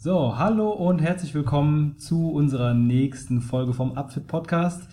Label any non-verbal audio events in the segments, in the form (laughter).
So, hallo und herzlich willkommen zu unserer nächsten Folge vom Upfit Podcast.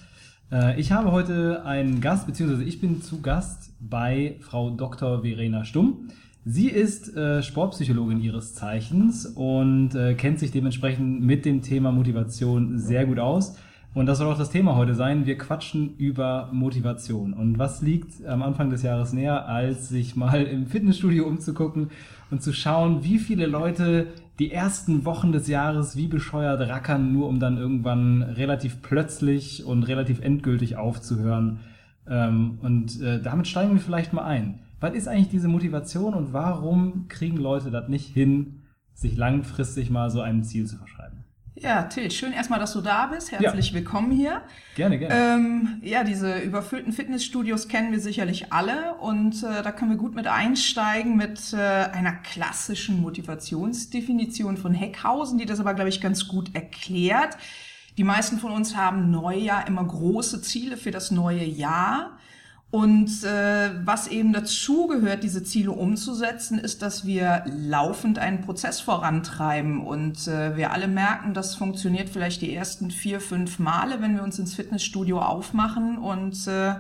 Äh, ich habe heute einen Gast, beziehungsweise ich bin zu Gast bei Frau Dr. Verena Stumm. Sie ist äh, Sportpsychologin ihres Zeichens und äh, kennt sich dementsprechend mit dem Thema Motivation sehr gut aus. Und das soll auch das Thema heute sein. Wir quatschen über Motivation. Und was liegt am Anfang des Jahres näher, als sich mal im Fitnessstudio umzugucken und zu schauen, wie viele Leute die ersten Wochen des Jahres wie bescheuert rackern, nur um dann irgendwann relativ plötzlich und relativ endgültig aufzuhören. Ähm, und äh, damit steigen wir vielleicht mal ein. Was ist eigentlich diese Motivation und warum kriegen Leute das nicht hin, sich langfristig mal so einem Ziel zu verschreiben? Ja, Till, schön erstmal, dass du da bist. Herzlich ja. willkommen hier. Gerne, gerne. Ähm, ja, diese überfüllten Fitnessstudios kennen wir sicherlich alle und äh, da können wir gut mit einsteigen mit äh, einer klassischen Motivationsdefinition von Heckhausen, die das aber, glaube ich, ganz gut erklärt. Die meisten von uns haben Neujahr immer große Ziele für das neue Jahr. Und äh, was eben dazu gehört, diese Ziele umzusetzen, ist, dass wir laufend einen Prozess vorantreiben. Und äh, wir alle merken, das funktioniert vielleicht die ersten vier, fünf Male, wenn wir uns ins Fitnessstudio aufmachen und äh,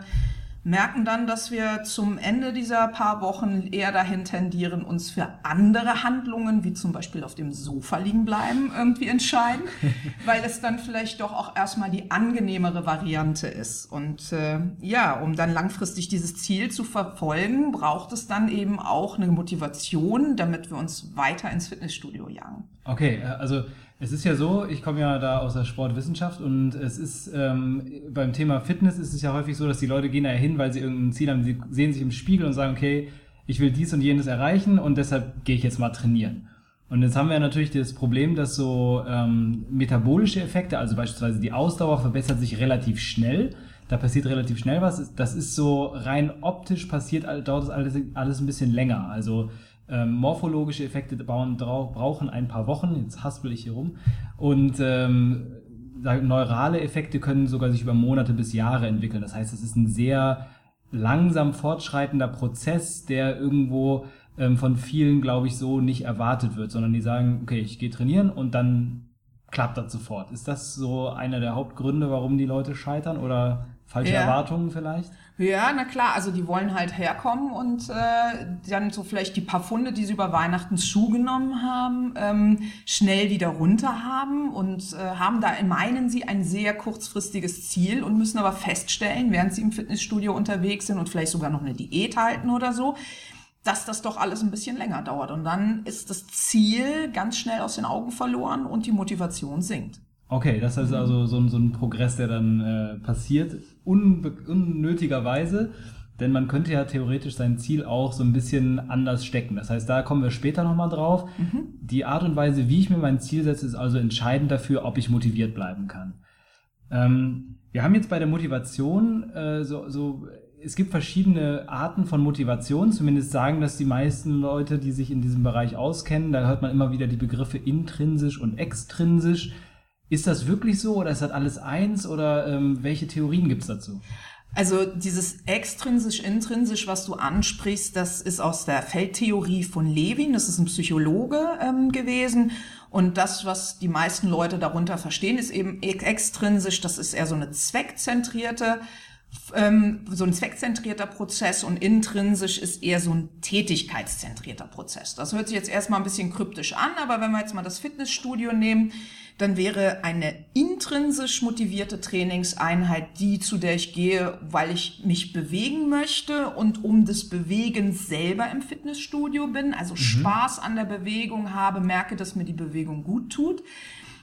merken dann, dass wir zum Ende dieser paar Wochen eher dahin tendieren, uns für andere Handlungen, wie zum Beispiel auf dem Sofa liegen bleiben, irgendwie entscheiden, (laughs) weil es dann vielleicht doch auch erstmal die angenehmere Variante ist. Und äh, ja, um dann langfristig dieses Ziel zu verfolgen, braucht es dann eben auch eine Motivation, damit wir uns weiter ins Fitnessstudio jagen. Okay, äh, also es ist ja so, ich komme ja da aus der Sportwissenschaft und es ist ähm, beim Thema Fitness ist es ja häufig so, dass die Leute gehen da hin, weil sie irgendein Ziel haben, sie sehen sich im Spiegel und sagen, okay, ich will dies und jenes erreichen und deshalb gehe ich jetzt mal trainieren. Und jetzt haben wir natürlich das Problem, dass so ähm, metabolische Effekte, also beispielsweise die Ausdauer verbessert sich relativ schnell. Da passiert relativ schnell was. Das ist so rein optisch passiert, dauert das alles, alles ein bisschen länger. Also ähm, morphologische Effekte bauen, brauchen ein paar Wochen, jetzt haspel ich hier rum. Und ähm, neurale Effekte können sogar sich über Monate bis Jahre entwickeln. Das heißt, es ist ein sehr langsam fortschreitender Prozess, der irgendwo ähm, von vielen, glaube ich, so nicht erwartet wird, sondern die sagen, okay, ich gehe trainieren und dann klappt das sofort. Ist das so einer der Hauptgründe, warum die Leute scheitern oder falsche ja. Erwartungen vielleicht? Ja, na klar, also die wollen halt herkommen und äh, dann so vielleicht die paar Funde, die sie über Weihnachten zugenommen haben, ähm, schnell wieder runter haben und äh, haben da, meinen sie, ein sehr kurzfristiges Ziel und müssen aber feststellen, während sie im Fitnessstudio unterwegs sind und vielleicht sogar noch eine Diät halten oder so, dass das doch alles ein bisschen länger dauert. Und dann ist das Ziel ganz schnell aus den Augen verloren und die Motivation sinkt. Okay, das ist also so ein, so ein Progress, der dann äh, passiert, unnötigerweise, denn man könnte ja theoretisch sein Ziel auch so ein bisschen anders stecken. Das heißt, da kommen wir später nochmal drauf. Mhm. Die Art und Weise, wie ich mir mein Ziel setze, ist also entscheidend dafür, ob ich motiviert bleiben kann. Ähm, wir haben jetzt bei der Motivation äh, so, so es gibt verschiedene Arten von Motivation, zumindest sagen das die meisten Leute, die sich in diesem Bereich auskennen. Da hört man immer wieder die Begriffe intrinsisch und extrinsisch. Ist das wirklich so oder ist das alles eins oder ähm, welche Theorien gibt es dazu? Also dieses extrinsisch, intrinsisch, was du ansprichst, das ist aus der Feldtheorie von Levin, das ist ein Psychologe ähm, gewesen. Und das, was die meisten Leute darunter verstehen, ist eben extrinsisch, das ist eher so eine zweckzentrierte ähm, so ein zweckzentrierter Prozess und intrinsisch ist eher so ein tätigkeitszentrierter Prozess. Das hört sich jetzt erstmal ein bisschen kryptisch an, aber wenn wir jetzt mal das Fitnessstudio nehmen, dann wäre eine intrinsisch motivierte Trainingseinheit die, zu der ich gehe, weil ich mich bewegen möchte und um des Bewegens selber im Fitnessstudio bin, also mhm. Spaß an der Bewegung habe, merke, dass mir die Bewegung gut tut.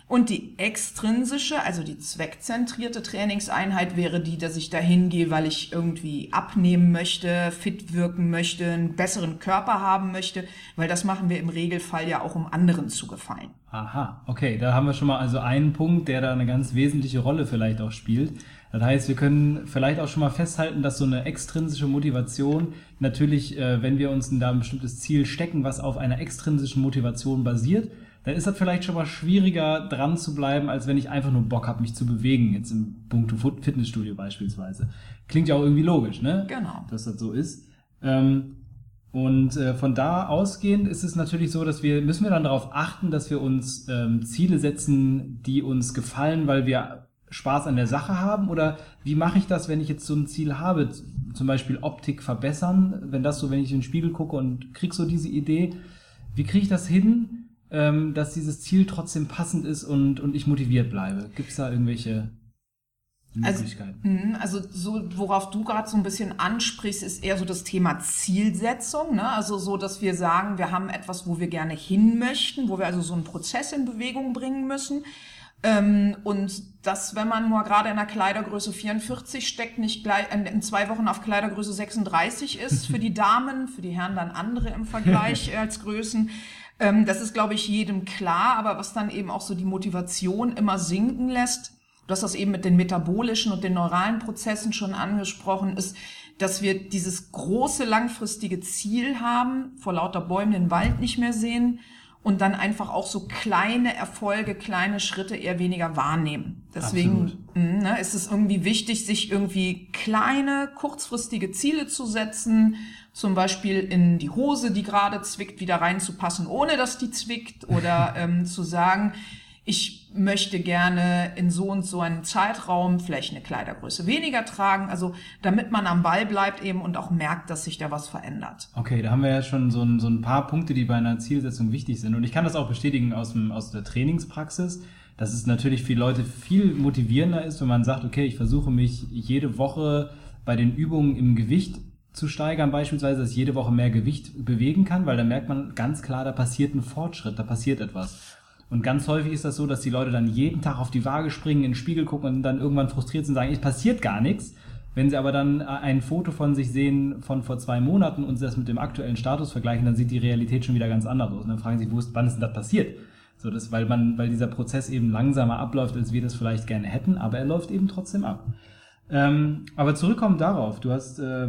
Und die extrinsische, also die zweckzentrierte Trainingseinheit wäre die, dass ich dahin gehe, weil ich irgendwie abnehmen möchte, fit wirken möchte, einen besseren Körper haben möchte, weil das machen wir im Regelfall ja auch, um anderen zu gefallen. Aha, okay, da haben wir schon mal also einen Punkt, der da eine ganz wesentliche Rolle vielleicht auch spielt. Das heißt, wir können vielleicht auch schon mal festhalten, dass so eine extrinsische Motivation natürlich, äh, wenn wir uns da ein bestimmtes Ziel stecken, was auf einer extrinsischen Motivation basiert, dann ist das vielleicht schon mal schwieriger dran zu bleiben, als wenn ich einfach nur Bock habe, mich zu bewegen, jetzt im Punkto Fitnessstudio beispielsweise. Klingt ja auch irgendwie logisch, ne? Genau. Dass das so ist. Ähm, und äh, von da ausgehend ist es natürlich so, dass wir, müssen wir dann darauf achten, dass wir uns ähm, Ziele setzen, die uns gefallen, weil wir Spaß an der Sache haben? Oder wie mache ich das, wenn ich jetzt so ein Ziel habe? Zum Beispiel Optik verbessern, wenn das so, wenn ich in den Spiegel gucke und krieg so diese Idee, wie kriege ich das hin, ähm, dass dieses Ziel trotzdem passend ist und, und ich motiviert bleibe? Gibt es da irgendwelche Möglichkeiten? Also, also so, worauf du gerade so ein bisschen ansprichst, ist eher so das Thema Zielsetzung. Ne? Also so, dass wir sagen, wir haben etwas, wo wir gerne hin möchten, wo wir also so einen Prozess in Bewegung bringen müssen. Ähm, und das, wenn man nur gerade in der Kleidergröße 44 steckt, nicht gleich in zwei Wochen auf Kleidergröße 36 ist für die (laughs) Damen, für die Herren dann andere im Vergleich (laughs) als Größen. Ähm, das ist, glaube ich, jedem klar, aber was dann eben auch so die Motivation immer sinken lässt, du hast das eben mit den metabolischen und den neuralen Prozessen schon angesprochen, ist, dass wir dieses große langfristige Ziel haben, vor lauter Bäumen den Wald nicht mehr sehen und dann einfach auch so kleine Erfolge, kleine Schritte eher weniger wahrnehmen. Deswegen mh, ne, ist es irgendwie wichtig, sich irgendwie kleine, kurzfristige Ziele zu setzen, zum Beispiel in die Hose, die gerade zwickt, wieder reinzupassen, ohne dass die zwickt, oder (laughs) ähm, zu sagen, ich möchte gerne in so und so einem Zeitraum vielleicht eine Kleidergröße weniger tragen, also damit man am Ball bleibt eben und auch merkt, dass sich da was verändert. Okay, da haben wir ja schon so ein, so ein paar Punkte, die bei einer Zielsetzung wichtig sind. Und ich kann das auch bestätigen aus, dem, aus der Trainingspraxis, dass es natürlich für Leute viel motivierender ist, wenn man sagt, okay, ich versuche mich jede Woche bei den Übungen im Gewicht zu steigern, beispielsweise, dass ich jede Woche mehr Gewicht bewegen kann, weil da merkt man ganz klar, da passiert ein Fortschritt, da passiert etwas. Und ganz häufig ist das so, dass die Leute dann jeden Tag auf die Waage springen, in den Spiegel gucken und dann irgendwann frustriert sind und sagen, es passiert gar nichts. Wenn sie aber dann äh, ein Foto von sich sehen von vor zwei Monaten und sie das mit dem aktuellen Status vergleichen, dann sieht die Realität schon wieder ganz anders aus. Und dann fragen sie, wo ist, wann ist denn das passiert? So, das, weil man, weil dieser Prozess eben langsamer abläuft, als wir das vielleicht gerne hätten, aber er läuft eben trotzdem ab. Ähm, aber zurückkommen darauf, du hast äh,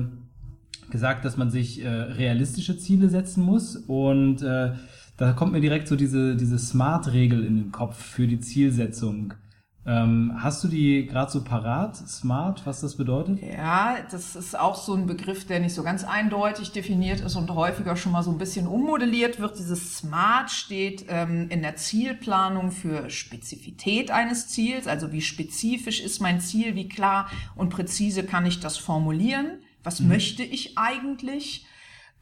gesagt, dass man sich äh, realistische Ziele setzen muss und äh, da kommt mir direkt so diese, diese Smart-Regel in den Kopf für die Zielsetzung. Ähm, hast du die gerade so parat, Smart, was das bedeutet? Ja, das ist auch so ein Begriff, der nicht so ganz eindeutig definiert ist und häufiger schon mal so ein bisschen ummodelliert wird. Dieses Smart steht ähm, in der Zielplanung für Spezifität eines Ziels, also wie spezifisch ist mein Ziel, wie klar und präzise kann ich das formulieren, was mhm. möchte ich eigentlich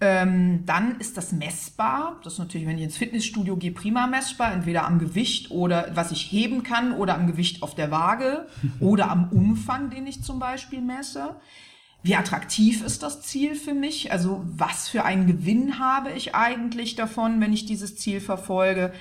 ähm, dann ist das messbar. Das ist natürlich, wenn ich ins Fitnessstudio gehe, prima messbar. Entweder am Gewicht oder was ich heben kann oder am Gewicht auf der Waage (laughs) oder am Umfang, den ich zum Beispiel messe. Wie attraktiv ist das Ziel für mich? Also was für einen Gewinn habe ich eigentlich davon, wenn ich dieses Ziel verfolge?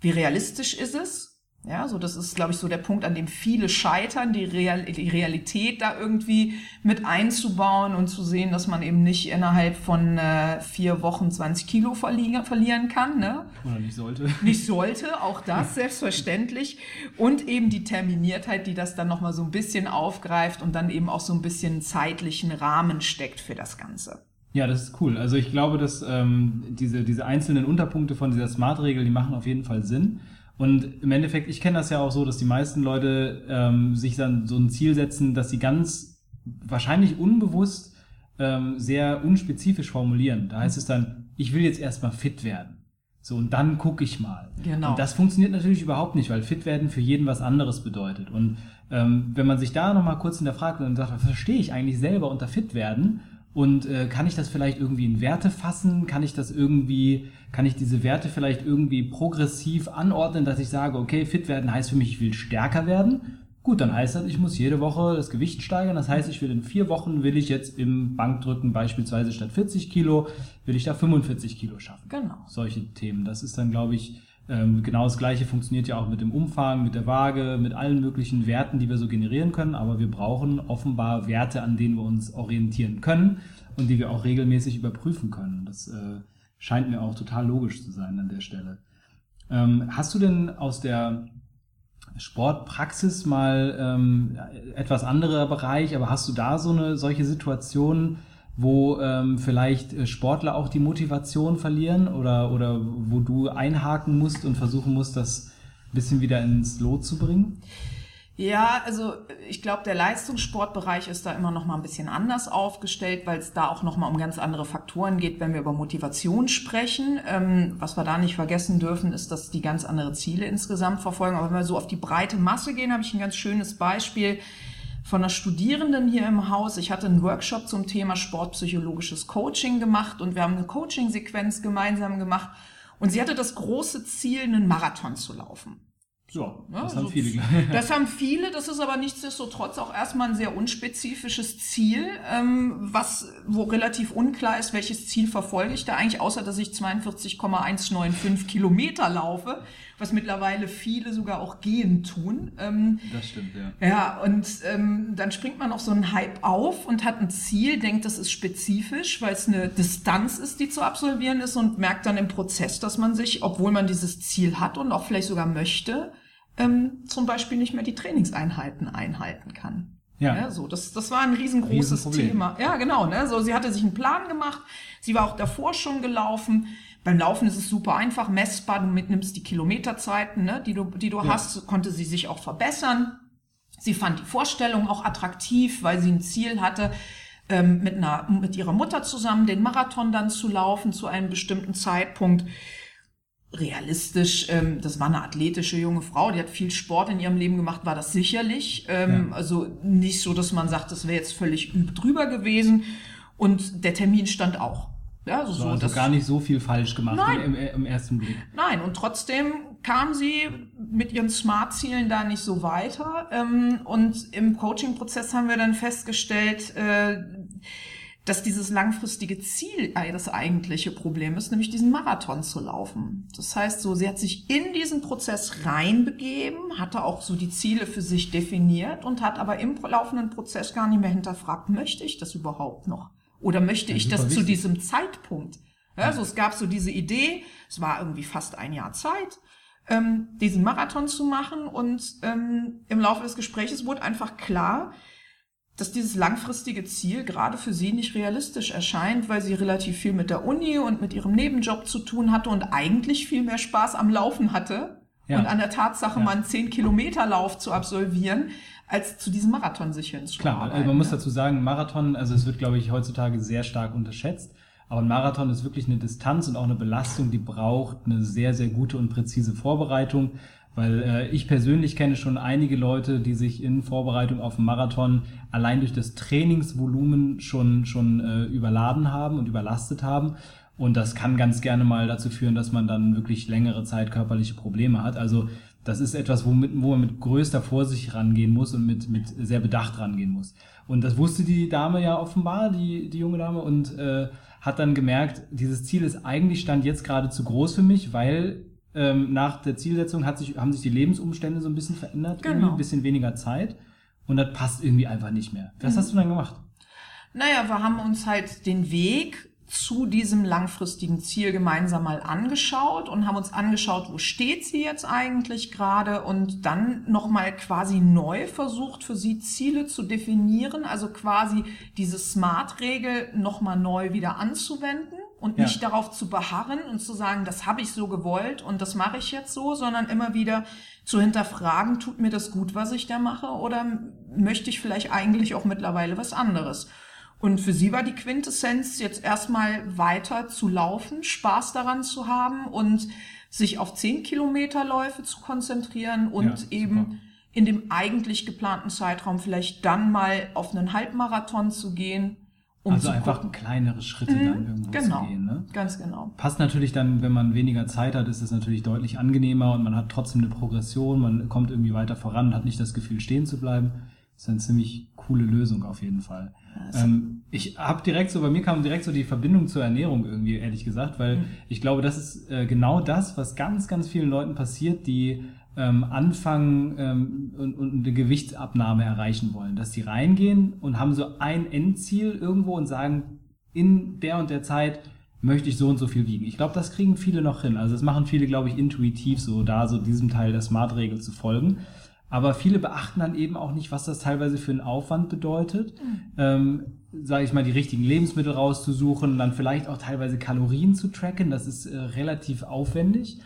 Wie realistisch ist es? Ja, so das ist, glaube ich, so der Punkt, an dem viele scheitern, die, Real die Realität da irgendwie mit einzubauen und zu sehen, dass man eben nicht innerhalb von äh, vier Wochen 20 Kilo verli verlieren kann. Ne? Oder nicht sollte. Nicht sollte, auch (laughs) das selbstverständlich. Und eben die Terminiertheit, die das dann nochmal so ein bisschen aufgreift und dann eben auch so ein bisschen zeitlichen Rahmen steckt für das Ganze. Ja, das ist cool. Also ich glaube, dass ähm, diese, diese einzelnen Unterpunkte von dieser Smart-Regel, die machen auf jeden Fall Sinn. Und im Endeffekt, ich kenne das ja auch so, dass die meisten Leute ähm, sich dann so ein Ziel setzen, dass sie ganz wahrscheinlich unbewusst ähm, sehr unspezifisch formulieren. Da heißt es dann, ich will jetzt erstmal fit werden. So, und dann gucke ich mal. Genau. Und das funktioniert natürlich überhaupt nicht, weil fit werden für jeden was anderes bedeutet. Und ähm, wenn man sich da nochmal kurz hinterfragt und sagt, was verstehe ich eigentlich selber unter fit werden? Und äh, kann ich das vielleicht irgendwie in Werte fassen? Kann ich das irgendwie, kann ich diese Werte vielleicht irgendwie progressiv anordnen, dass ich sage, okay, fit werden heißt für mich, ich will stärker werden. Gut, dann heißt das, ich muss jede Woche das Gewicht steigern. Das heißt, ich will in vier Wochen, will ich jetzt im Bankdrücken beispielsweise statt 40 Kilo, will ich da 45 Kilo schaffen. Genau. Solche Themen. Das ist dann, glaube ich, Ähm, genau das gleiche funktioniert ja auch mit dem Umfang, mit der Waage, mit allen möglichen Werten, die wir so generieren können. Aber wir brauchen offenbar Werte, an denen wir uns orientieren können und die wir auch regelmäßig überprüfen können. Das äh, scheint mir auch total logisch zu sein an der Stelle. Ähm, hast du denn aus der Sportpraxis mal ähm, etwas anderer Bereich, aber hast du da so eine solche Situation, wo ähm, vielleicht äh, Sportler auch die Motivation verlieren oder, oder wo du einhaken musst und versuchen musst, das ein bisschen wieder ins Lot zu bringen? Ja, also ich glaube, der Leistungssportbereich ist da immer noch mal ein bisschen anders aufgestellt, weil es da auch noch mal um ganz andere Faktoren geht, wenn wir über Motivation sprechen. Ähm, was wir da nicht vergessen dürfen, ist, dass die ganz andere Ziele insgesamt verfolgen. Aber wenn wir so auf die breite Masse gehen, habe ich ein ganz schönes Beispiel von einer Studierenden hier im Haus. Ich hatte einen Workshop zum Thema sportpsychologisches Coaching gemacht und wir haben eine Coaching-Sequenz gemeinsam gemacht. Und sie hatte das große Ziel, einen Marathon zu laufen. So, das ja, haben so, viele. (laughs) Das haben viele, das ist aber nichtsdestotrotz auch erstmal ein sehr unspezifisches Ziel, ähm, was, wo relativ unklar ist, welches Ziel verfolge ich da eigentlich, außer dass ich 42,195 Kilometer laufe, was mittlerweile viele sogar auch gehen tun. Ähm, das stimmt, ja. Ja, und ähm, dann springt man auf so einen Hype auf und hat ein Ziel, denkt, das ist spezifisch, weil es eine Distanz ist, die zu absolvieren ist und merkt dann im Prozess, dass man sich, obwohl man dieses Ziel hat und auch vielleicht sogar möchte, ähm, zum Beispiel nicht mehr die Trainingseinheiten einhalten kann. Ja. ja so, das, das war ein riesengroßes Thema. Ja, genau. Ne? So, sie hatte sich einen Plan gemacht. Sie war auch davor schon gelaufen. Beim Laufen ist es super einfach, messbar. Du mitnimmst die Kilometerzeiten, ne, die du, die du ja. hast, konnte sie sich auch verbessern. Sie fand die Vorstellung auch attraktiv, weil sie ein Ziel hatte, ähm, mit, einer, mit ihrer Mutter zusammen den Marathon dann zu laufen zu einem bestimmten Zeitpunkt realistisch, ähm, das war eine athletische junge Frau, die hat viel Sport in ihrem Leben gemacht, war das sicherlich. Ähm, ja. Also nicht so, dass man sagt, das wäre jetzt völlig drüber gewesen. Und der Termin stand auch. Ja, also, so, also gar nicht so viel falsch gemacht Nein. Im, im, ersten Blick. Nein, und trotzdem kam sie mit ihren Smart-Zielen da nicht so weiter. Ähm, und im Coaching-Prozess haben wir dann festgestellt, äh, dass dieses langfristige Ziel das eigentliche Problem ist, nämlich diesen Marathon zu laufen. Das heißt, so sie hat sich in diesen Prozess reinbegeben, hatte auch so die Ziele für sich definiert und hat aber im laufenden Prozess gar nicht mehr hinterfragt, möchte ich das überhaupt noch? Oder möchte ja, ich das wichtig. zu diesem Zeitpunkt? Ja, also es gab so diese Idee, es war irgendwie fast ein Jahr Zeit, ähm, diesen Marathon zu machen und ähm, im Laufe des Gesprächs wurde einfach klar, dass dieses langfristige Ziel gerade für sie nicht realistisch erscheint, weil sie relativ viel mit der Uni und mit ihrem Nebenjob zu tun hatte und eigentlich viel mehr Spaß am Laufen hatte ja. und an der Tatsache, ja. mal einen 10 Kilometer Lauf zu absolvieren, als zu diesem Marathon sich hinzuarbeiten. Klar, also man muss dazu sagen, Marathon, also es wird, glaube ich, heutzutage sehr stark unterschätzt. Aber ein Marathon ist wirklich eine Distanz und auch eine Belastung, die braucht eine sehr, sehr gute und präzise Vorbereitung. Weil äh, ich persönlich kenne schon einige Leute, die sich in Vorbereitung auf einen Marathon allein durch das Trainingsvolumen schon, schon äh, überladen haben und überlastet haben. Und das kann ganz gerne mal dazu führen, dass man dann wirklich längere Zeit körperliche Probleme hat. Also das ist etwas, womit, wo man mit größter Vorsicht rangehen muss und mit, mit sehr Bedacht rangehen muss. Und das wusste die Dame ja offenbar, die, die junge Dame, und äh, hat dann gemerkt, dieses Ziel ist eigentlich stand jetzt gerade zu groß für mich, weil ähm, nach der Zielsetzung hat sich, haben sich die Lebensumstände so ein bisschen verändert, genau. ein bisschen weniger Zeit und das passt irgendwie einfach nicht mehr. Was mhm. hast du dann gemacht? Naja, wir haben uns halt den Weg zu diesem langfristigen Ziel gemeinsam mal angeschaut und haben uns angeschaut, wo steht sie jetzt eigentlich gerade und dann nochmal quasi neu versucht, für sie Ziele zu definieren, also quasi diese Smart-Regel nochmal neu wieder anzuwenden und nicht ja. darauf zu beharren und zu sagen, das habe ich so gewollt und das mache ich jetzt so, sondern immer wieder zu hinterfragen, tut mir das gut, was ich da mache oder möchte ich vielleicht eigentlich auch mittlerweile was anderes? Und für sie war die Quintessenz, jetzt erstmal weiter zu laufen, Spaß daran zu haben und sich auf zehn Kilometerläufe zu konzentrieren und ja, eben in dem eigentlich geplanten Zeitraum vielleicht dann mal auf einen Halbmarathon zu gehen um also einfach gucken. kleinere Schritte mhm, dann irgendwo genau, zu gehen. Ne? Ganz genau. Passt natürlich dann, wenn man weniger Zeit hat, ist es natürlich deutlich angenehmer und man hat trotzdem eine Progression, man kommt irgendwie weiter voran, hat nicht das Gefühl, stehen zu bleiben. Das ist eine ziemlich coole Lösung auf jeden Fall. Ähm, ich habe direkt so, bei mir kam direkt so die Verbindung zur Ernährung irgendwie, ehrlich gesagt, weil mhm. ich glaube, das ist äh, genau das, was ganz, ganz vielen Leuten passiert, die ähm, anfangen ähm, und, und eine Gewichtsabnahme erreichen wollen. Dass die reingehen und haben so ein Endziel irgendwo und sagen, in der und der Zeit möchte ich so und so viel wiegen. Ich glaube, das kriegen viele noch hin. Also das machen viele, glaube ich, intuitiv so da, so diesem Teil der Smart-Regel zu folgen. Aber viele beachten dann eben auch nicht, was das teilweise für einen Aufwand bedeutet. Mhm. Ähm, sage ich mal, die richtigen Lebensmittel rauszusuchen, dann vielleicht auch teilweise Kalorien zu tracken. Das ist äh, relativ aufwendig.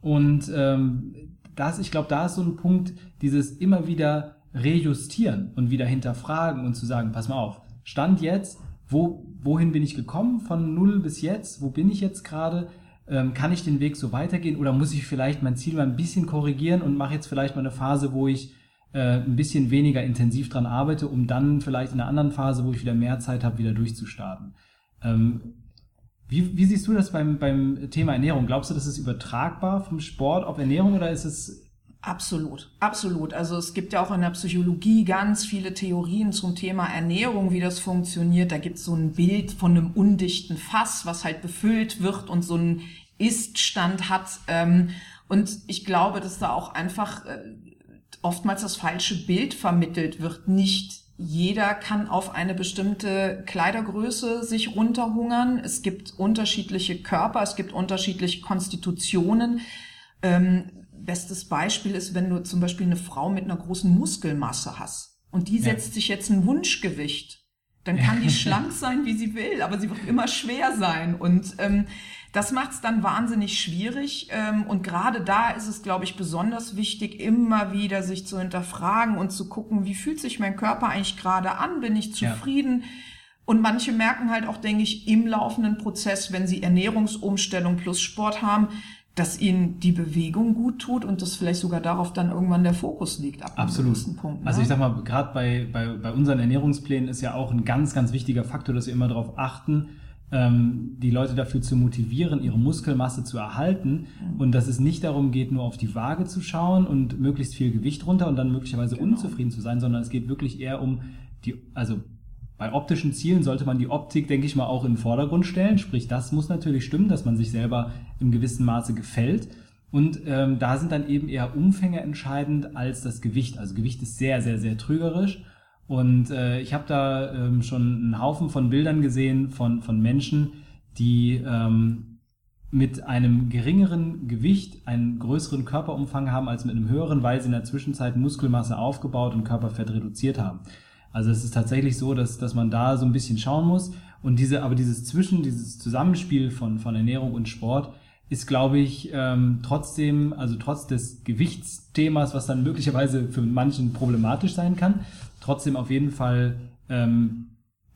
Und ähm, das, ich glaube, da ist so ein Punkt, dieses immer wieder rejustieren und wieder hinterfragen und zu sagen, pass mal auf, Stand jetzt, wo, wohin bin ich gekommen von null bis jetzt, wo bin ich jetzt gerade, kann ich den Weg so weitergehen oder muss ich vielleicht mein Ziel mal ein bisschen korrigieren und mache jetzt vielleicht mal eine Phase, wo ich äh, ein bisschen weniger intensiv dran arbeite, um dann vielleicht in einer anderen Phase, wo ich wieder mehr Zeit habe, wieder durchzustarten. Ähm, wie, wie siehst du das beim, beim Thema Ernährung? Glaubst du, das ist übertragbar vom Sport auf Ernährung oder ist es Absolut, absolut. Also es gibt ja auch in der Psychologie ganz viele Theorien zum Thema Ernährung, wie das funktioniert. Da gibt es so ein Bild von einem undichten Fass, was halt befüllt wird und so einen Iststand hat. Ähm, und ich glaube, dass da auch einfach äh, oftmals das falsche Bild vermittelt wird. Nicht jeder kann auf eine bestimmte Kleidergröße sich runterhungern. Es gibt unterschiedliche Körper, es gibt unterschiedliche Konstitutionen. Ähm, bestes Beispiel ist, wenn du zum Beispiel eine Frau mit einer großen Muskelmasse hast und die setzt ja. sich jetzt ein Wunschgewicht, dann kann die (laughs) schlank sein, wie sie will, aber sie wird immer schwer sein. Und ähm, das macht es dann wahnsinnig schwierig. Ähm, und gerade da ist es, glaube ich, besonders wichtig, immer wieder sich zu hinterfragen und zu gucken, wie fühlt sich mein Körper eigentlich gerade an? Bin ich zufrieden? Ja. Und manche merken halt auch, denke ich, im laufenden Prozess, wenn sie Ernährungsumstellung plus Sport haben, dass ihnen die Bewegung gut tut und dass vielleicht sogar darauf dann irgendwann der Fokus liegt ab Absolut. Punkt. Ne? Also ich sag mal, gerade bei, bei, bei unseren Ernährungsplänen ist ja auch ein ganz, ganz wichtiger Faktor, dass wir immer darauf achten, ähm, die Leute dafür zu motivieren, ihre Muskelmasse zu erhalten mhm. und dass es nicht darum geht, nur auf die Waage zu schauen und möglichst viel Gewicht runter und dann möglicherweise genau. unzufrieden zu sein, sondern es geht wirklich eher um die, also bei optischen Zielen sollte man die Optik, denke ich mal, auch in den Vordergrund stellen. Sprich, das muss natürlich stimmen, dass man sich selber im gewissen Maße gefällt. Und ähm, da sind dann eben eher Umfänge entscheidend als das Gewicht. Also Gewicht ist sehr, sehr, sehr trügerisch. Und äh, ich habe da ähm, schon einen Haufen von Bildern gesehen von, von Menschen, die ähm, mit einem geringeren Gewicht einen größeren Körperumfang haben als mit einem höheren, weil sie in der Zwischenzeit Muskelmasse aufgebaut und Körperfett reduziert haben. Also es ist tatsächlich so, dass, dass man da so ein bisschen schauen muss. Und diese, aber dieses Zwischen, dieses Zusammenspiel von, von Ernährung und Sport ist, glaube ich, ähm, trotzdem, also trotz des Gewichtsthemas, was dann möglicherweise für manchen problematisch sein kann, trotzdem auf jeden Fall ähm,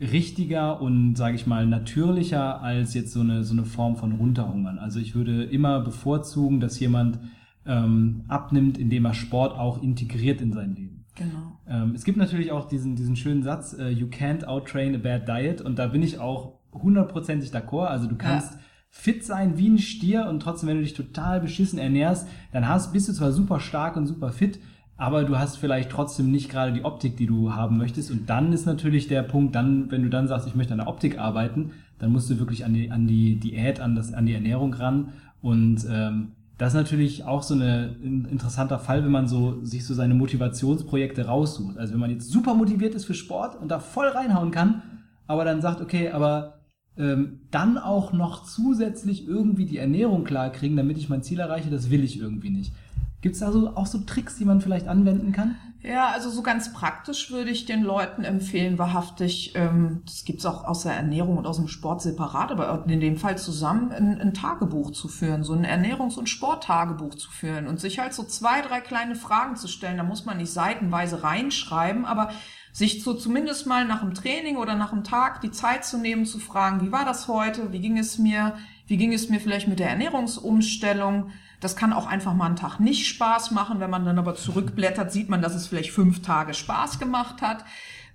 richtiger und, sage ich mal, natürlicher als jetzt so eine, so eine Form von Runterhungern. Also ich würde immer bevorzugen, dass jemand ähm, abnimmt, indem er Sport auch integriert in sein Leben. Genau. Ähm, es gibt natürlich auch diesen, diesen schönen Satz, uh, you can't outtrain a bad diet und da bin ich auch hundertprozentig d'accord. Also du kannst ja. fit sein wie ein Stier und trotzdem, wenn du dich total beschissen ernährst, dann hast, bist du zwar super stark und super fit, aber du hast vielleicht trotzdem nicht gerade die Optik, die du haben möchtest. Und dann ist natürlich der Punkt, dann, wenn du dann sagst, ich möchte an der Optik arbeiten, dann musst du wirklich an die, an die Diät, an, das, an die Ernährung ran. Und ähm, das ist natürlich auch so eine, ein interessanter Fall, wenn man so sich so seine Motivationsprojekte raussucht. Also wenn man jetzt super motiviert ist für Sport und da voll reinhauen kann, aber dann sagt, okay, aber ähm, dann auch noch zusätzlich irgendwie die Ernährung klar kriegen, damit ich mein Ziel erreiche, das will ich irgendwie nicht. Gibt es da so, auch so Tricks, die man vielleicht anwenden kann? Ja, also so ganz praktisch würde ich den Leuten empfehlen, wahrhaftig, ähm, das gibt's auch aus der Ernährung und aus dem Sport separat, aber in dem Fall zusammen ein, ein Tagebuch zu führen, so ein Ernährungs- und Sporttagebuch zu führen und sich halt so zwei, drei kleine Fragen zu stellen. Da muss man nicht seitenweise reinschreiben, aber sich so zumindest mal nach dem Training oder nach dem Tag die Zeit zu nehmen, zu fragen, wie war das heute, wie ging es mir, wie ging es mir vielleicht mit der Ernährungsumstellung, das kann auch einfach mal einen Tag nicht Spaß machen. Wenn man dann aber zurückblättert, sieht man, dass es vielleicht fünf Tage Spaß gemacht hat.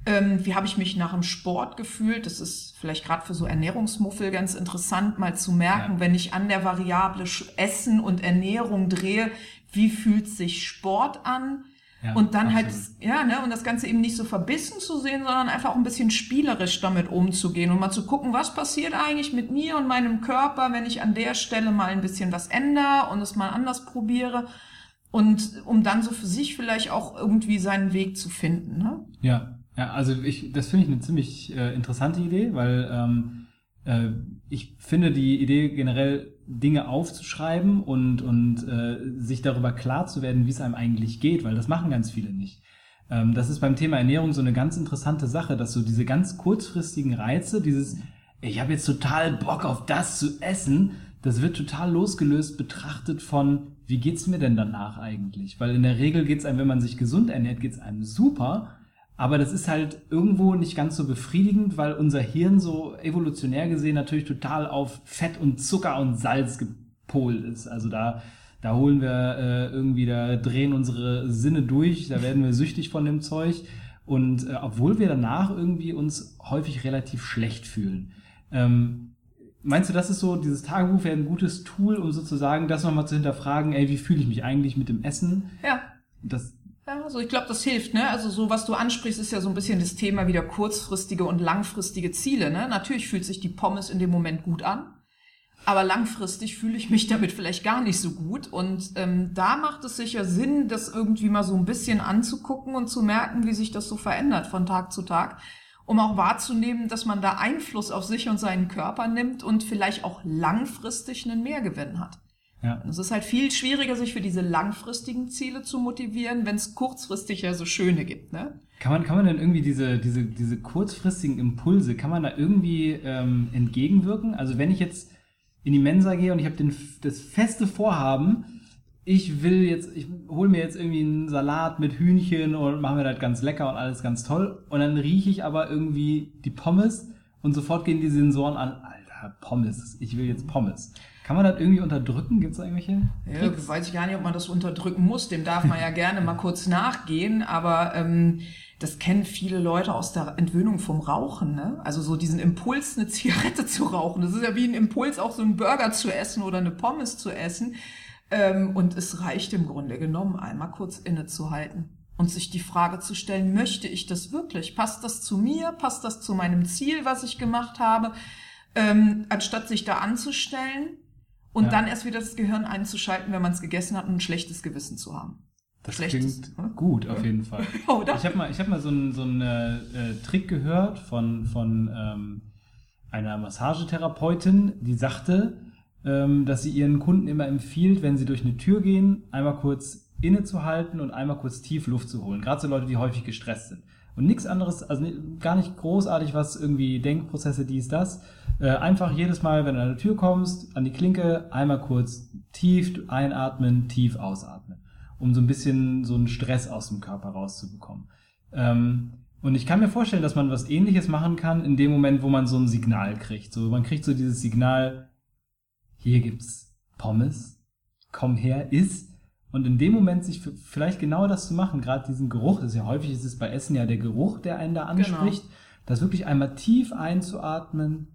Ähm, wie habe ich mich nach dem Sport gefühlt? Das ist vielleicht gerade für so Ernährungsmuffel ganz interessant, mal zu merken, ja. wenn ich an der Variable Essen und Ernährung drehe, wie fühlt sich Sport an? Ja, und dann halt, absolut. halt, ja, ne, und das Ganze eben nicht so verbissen zu sehen, sondern einfach auch ein bisschen spielerisch damit umzugehen und mal zu gucken, was passiert eigentlich mit mir und meinem Körper, wenn ich an der Stelle mal ein bisschen was ändere und es mal anders probiere. Und um dann so für sich vielleicht auch irgendwie seinen Weg zu finden. Ne? Ja, ja, also ich, das finde ich eine ziemlich äh, interessante Idee, weil ähm, äh, ich finde die Idee generell Dinge aufzuschreiben und, und äh, sich darüber klar zu werden, wie es einem eigentlich geht, weil das machen ganz viele nicht. Ähm, das ist beim Thema Ernährung so eine ganz interessante Sache, dass so diese ganz kurzfristigen Reize, dieses, ich habe jetzt total Bock auf das zu essen, das wird total losgelöst betrachtet von, wie geht's mir denn danach eigentlich? Weil in der Regel geht's einem, wenn man sich gesund ernährt, geht's einem super. Aber das ist halt irgendwo nicht ganz so befriedigend, weil unser Hirn so evolutionär gesehen natürlich total auf Fett und Zucker und Salz gepolt ist. Also da, da holen wir äh, irgendwie, da drehen unsere Sinne durch, da werden wir süchtig von dem Zeug. Und äh, obwohl wir danach irgendwie uns häufig relativ schlecht fühlen. Ähm, meinst du, das ist so, dieses Tagebuch wäre ein gutes Tool, um sozusagen das nochmal zu hinterfragen, ey, wie fühle ich mich eigentlich mit dem Essen? Ja. Das, ja, also ich glaube, das hilft, ne? Also so, was du ansprichst, ist ja so ein bisschen das Thema wieder kurzfristige und langfristige Ziele, ne? Natürlich fühlt sich die Pommes in dem Moment gut an, aber langfristig fühle ich mich (laughs) damit vielleicht gar nicht so gut. Und ähm, da macht es sicher Sinn, das irgendwie mal so ein bisschen anzugucken und zu merken, wie sich das so verändert von Tag zu Tag, um auch wahrzunehmen, dass man da Einfluss auf sich und seinen Körper nimmt und vielleicht auch langfristig einen Mehrgewinn hat. Ja. Es ist halt viel schwieriger, sich für diese langfristigen Ziele zu motivieren, wenn es kurzfristig ja so schöne gibt. Ne? Kann man, kann man denn irgendwie diese, diese, diese kurzfristigen Impulse, kann man da irgendwie ähm, entgegenwirken? Also wenn ich jetzt in die Mensa gehe und ich habe das feste Vorhaben, ich will jetzt, ich hole mir jetzt irgendwie einen Salat mit Hühnchen und mache mir das ganz lecker und alles ganz toll. Und dann rieche ich aber irgendwie die Pommes und sofort gehen die Sensoren an, Pommes, ich will jetzt Pommes. Kann man das irgendwie unterdrücken? Gibt es irgendwelche? Ja, weiß ich gar nicht, ob man das unterdrücken muss. Dem darf man ja (laughs) gerne mal kurz nachgehen. Aber ähm, das kennen viele Leute aus der Entwöhnung vom Rauchen. Ne? Also so diesen Impuls, eine Zigarette (laughs) zu rauchen. Das ist ja wie ein Impuls, auch so einen Burger zu essen oder eine Pommes zu essen. Ähm, und es reicht im Grunde genommen, einmal kurz innezuhalten und sich die Frage zu stellen, möchte ich das wirklich? Passt das zu mir? Passt das zu meinem Ziel, was ich gemacht habe? Ähm, anstatt sich da anzustellen und ja. dann erst wieder das Gehirn einzuschalten, wenn man es gegessen hat und ein schlechtes Gewissen zu haben. Das Schlechtes, klingt ne? gut, auf jeden Fall. (laughs) Oder? Ich habe mal, ich hab mal so einen so einen, äh, äh, Trick gehört von, von ähm, einer Massagetherapeutin, die sagte, ähm, dass sie ihren Kunden immer empfiehlt, wenn sie durch eine Tür gehen, einmal kurz innezuhalten und einmal kurz tief Luft zu holen. Gerade so Leute, die häufig gestresst sind. Und nichts anderes, also gar nicht großartig was, irgendwie Denkprozesse, dies, das. Äh, einfach jedes Mal, wenn du an die Tür kommst, an die Klinke, einmal kurz tief einatmen, tief ausatmen. Um so ein bisschen so einen Stress aus dem Körper rauszubekommen. Ähm, und ich kann mir vorstellen, dass man was ähnliches machen kann in dem Moment, wo man so ein Signal kriegt. So, man kriegt so dieses Signal, hier gibt's Pommes, komm her, iss. Und in dem Moment sich vielleicht genau das zu machen, gerade diesen Geruch, das ist ja häufig ist es bei Essen ja der Geruch, der einen da genau. anspricht, genau. das wirklich einmal tief einzuatmen,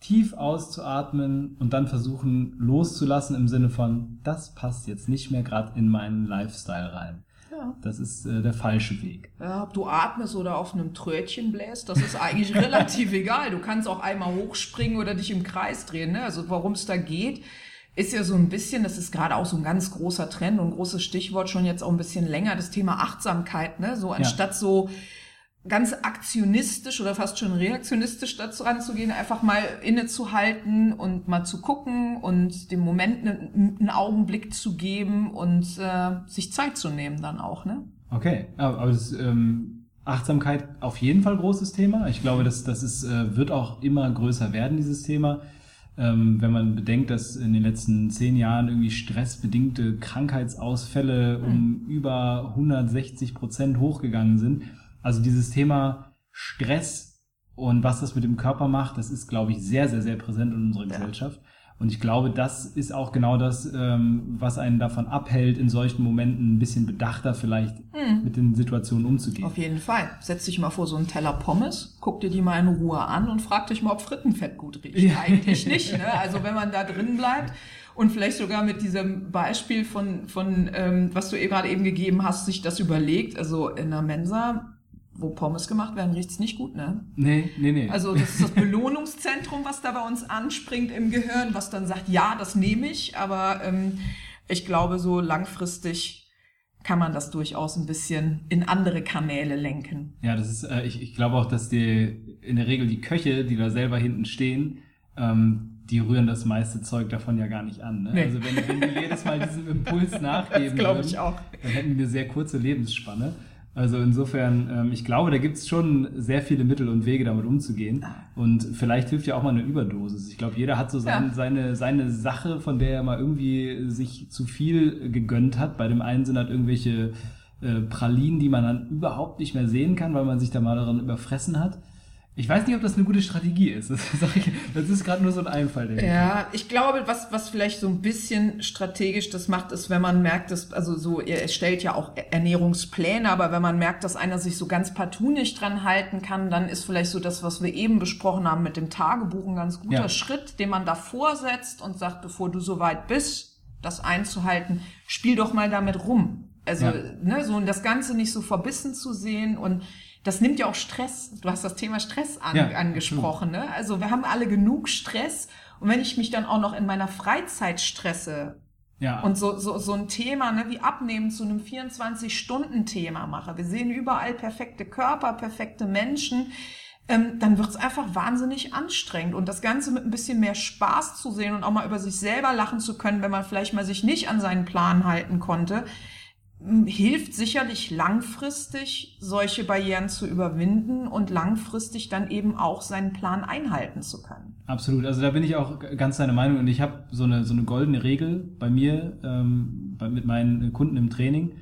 tief auszuatmen und dann versuchen loszulassen im Sinne von, das passt jetzt nicht mehr gerade in meinen Lifestyle rein. Ja. Das ist äh, der falsche Weg. Ja, ob du atmest oder auf einem Trötchen bläst, das ist eigentlich (laughs) relativ egal. Du kannst auch einmal hochspringen oder dich im Kreis drehen. Ne? Also worum es da geht, ist ja so ein bisschen, das ist gerade auch so ein ganz großer Trend und ein großes Stichwort schon jetzt auch ein bisschen länger, das Thema Achtsamkeit, ne? So anstatt ja. so ganz aktionistisch oder fast schon reaktionistisch dazu ranzugehen, einfach mal innezuhalten und mal zu gucken und dem Moment einen, einen Augenblick zu geben und äh, sich Zeit zu nehmen dann auch, ne? Okay, aber das, ähm, Achtsamkeit auf jeden Fall großes Thema. Ich glaube, das, das ist, äh, wird auch immer größer werden, dieses Thema. Ähm, wenn man bedenkt, dass in den letzten zehn Jahren irgendwie stressbedingte Krankheitsausfälle um mhm. über 160 Prozent hochgegangen sind. Also dieses Thema Stress und was das mit dem Körper macht, das ist, glaube ich, sehr, sehr, sehr präsent in unserer ja. Gesellschaft. Und ich glaube, das ist auch genau das, ähm, was einen davon abhält, in solchen Momenten ein bisschen bedachter vielleicht mhm. mit den Situationen umzugehen. Auf jeden Fall. Setz dich mal vor so einen Teller Pommes, guck dir die mal in Ruhe an und frag dich mal, ob Frittenfett gut riecht. Ja. Eigentlich nicht. Ne? Also wenn man da drin bleibt und vielleicht sogar mit diesem Beispiel von, von ähm, was du gerade eben gegeben hast, sich das überlegt. Also in der Mensa, wo Pommes gemacht werden, riecht's nicht gut, ne? Nee, nee, nee. Also das ist das Belohnungszentrum, was da bei uns anspringt im Gehirn, was dann sagt, ja, das nehme ich, aber ähm, ich glaube, so langfristig kann man das durchaus ein bisschen in andere Kanäle lenken. Ja, das ist, äh, ich, ich glaube auch, dass die in der Regel die Köche, die da selber hinten stehen, ähm, die rühren das meiste Zeug davon ja gar nicht an. Ne? Nee. Also wenn, wenn die jedes Mal diesem Impuls (laughs) nachgeben glaub würden, ich auch. dann hätten wir eine sehr kurze Lebensspanne. Also insofern, ähm, ich glaube, da gibt es schon sehr viele Mittel und Wege, damit umzugehen. Und vielleicht hilft ja auch mal eine Überdosis. Ich glaube, jeder hat so sein, Ja. seine, seine Sache, von der er mal irgendwie sich zu viel gegönnt hat. Bei dem einen sind halt irgendwelche äh, Pralinen, die man dann überhaupt nicht mehr sehen kann, weil man sich da mal daran überfressen hat. Ich weiß nicht, ob das eine gute Strategie ist. Das, ist gerade nur so ein Einfall. Der Ja, ich glaube, was, was vielleicht so ein bisschen strategisch das macht, ist, wenn man merkt, dass, also so, ihr erstellt ja auch Ernährungspläne, aber wenn man merkt, dass einer sich so ganz partout nicht dran halten kann, dann ist vielleicht so das, was wir eben besprochen haben mit dem Tagebuch, ein ganz guter Ja. Schritt, den man davor setzt und sagt, bevor du so weit bist, das einzuhalten, spiel doch mal damit rum. Also, Ja. ne, so und das Ganze nicht so verbissen zu sehen und das nimmt ja auch Stress. Du hast das Thema Stress an, Ja, angesprochen. Ne? Also wir haben alle genug Stress. Und wenn ich mich dann auch noch in meiner Freizeit stresse ja. und so, so, so ein Thema ne, wie Abnehmen zu einem 24-Stunden-Thema mache, wir sehen überall perfekte Körper, perfekte Menschen, ähm, dann wird's einfach wahnsinnig anstrengend. Und das Ganze mit ein bisschen mehr Spaß zu sehen und auch mal über sich selber lachen zu können, wenn man vielleicht mal sich nicht an seinen Plan halten konnte, hilft sicherlich langfristig, solche Barrieren zu überwinden und langfristig dann eben auch seinen Plan einhalten zu können. Absolut, also da bin ich auch ganz deiner Meinung und ich habe so eine, so eine goldene Regel bei mir, ähm, bei, mit meinen Kunden im Training.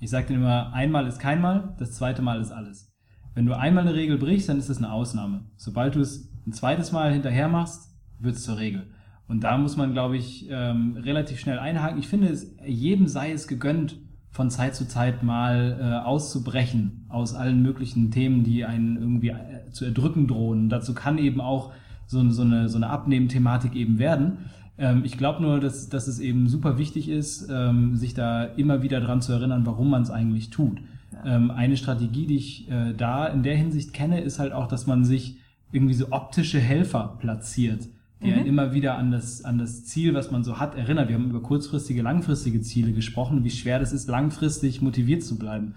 Ich sage denen immer, einmal ist kein Mal, das zweite Mal ist alles. Wenn du einmal eine Regel brichst, dann ist das eine Ausnahme. Sobald du es ein zweites Mal hinterher machst, wird es zur Regel. Und da muss man, glaube ich, ähm, relativ schnell einhaken. Ich finde, es, jedem sei es gegönnt, von Zeit zu Zeit mal äh, auszubrechen aus allen möglichen Themen, die einen irgendwie äh, zu erdrücken drohen. Dazu kann eben auch so, so eine, so eine Abnehmen-Thematik eben werden. Ähm, ich glaube nur, dass, dass es eben super wichtig ist, ähm, sich da immer wieder dran zu erinnern, warum man es eigentlich tut. Ähm, eine Strategie, die ich äh, da in der Hinsicht kenne, ist halt auch, dass man sich irgendwie so optische Helfer platziert, die einen immer wieder an das, an das Ziel, was man so hat, erinnert. Wir haben über kurzfristige, langfristige Ziele gesprochen, wie schwer das ist, langfristig motiviert zu bleiben.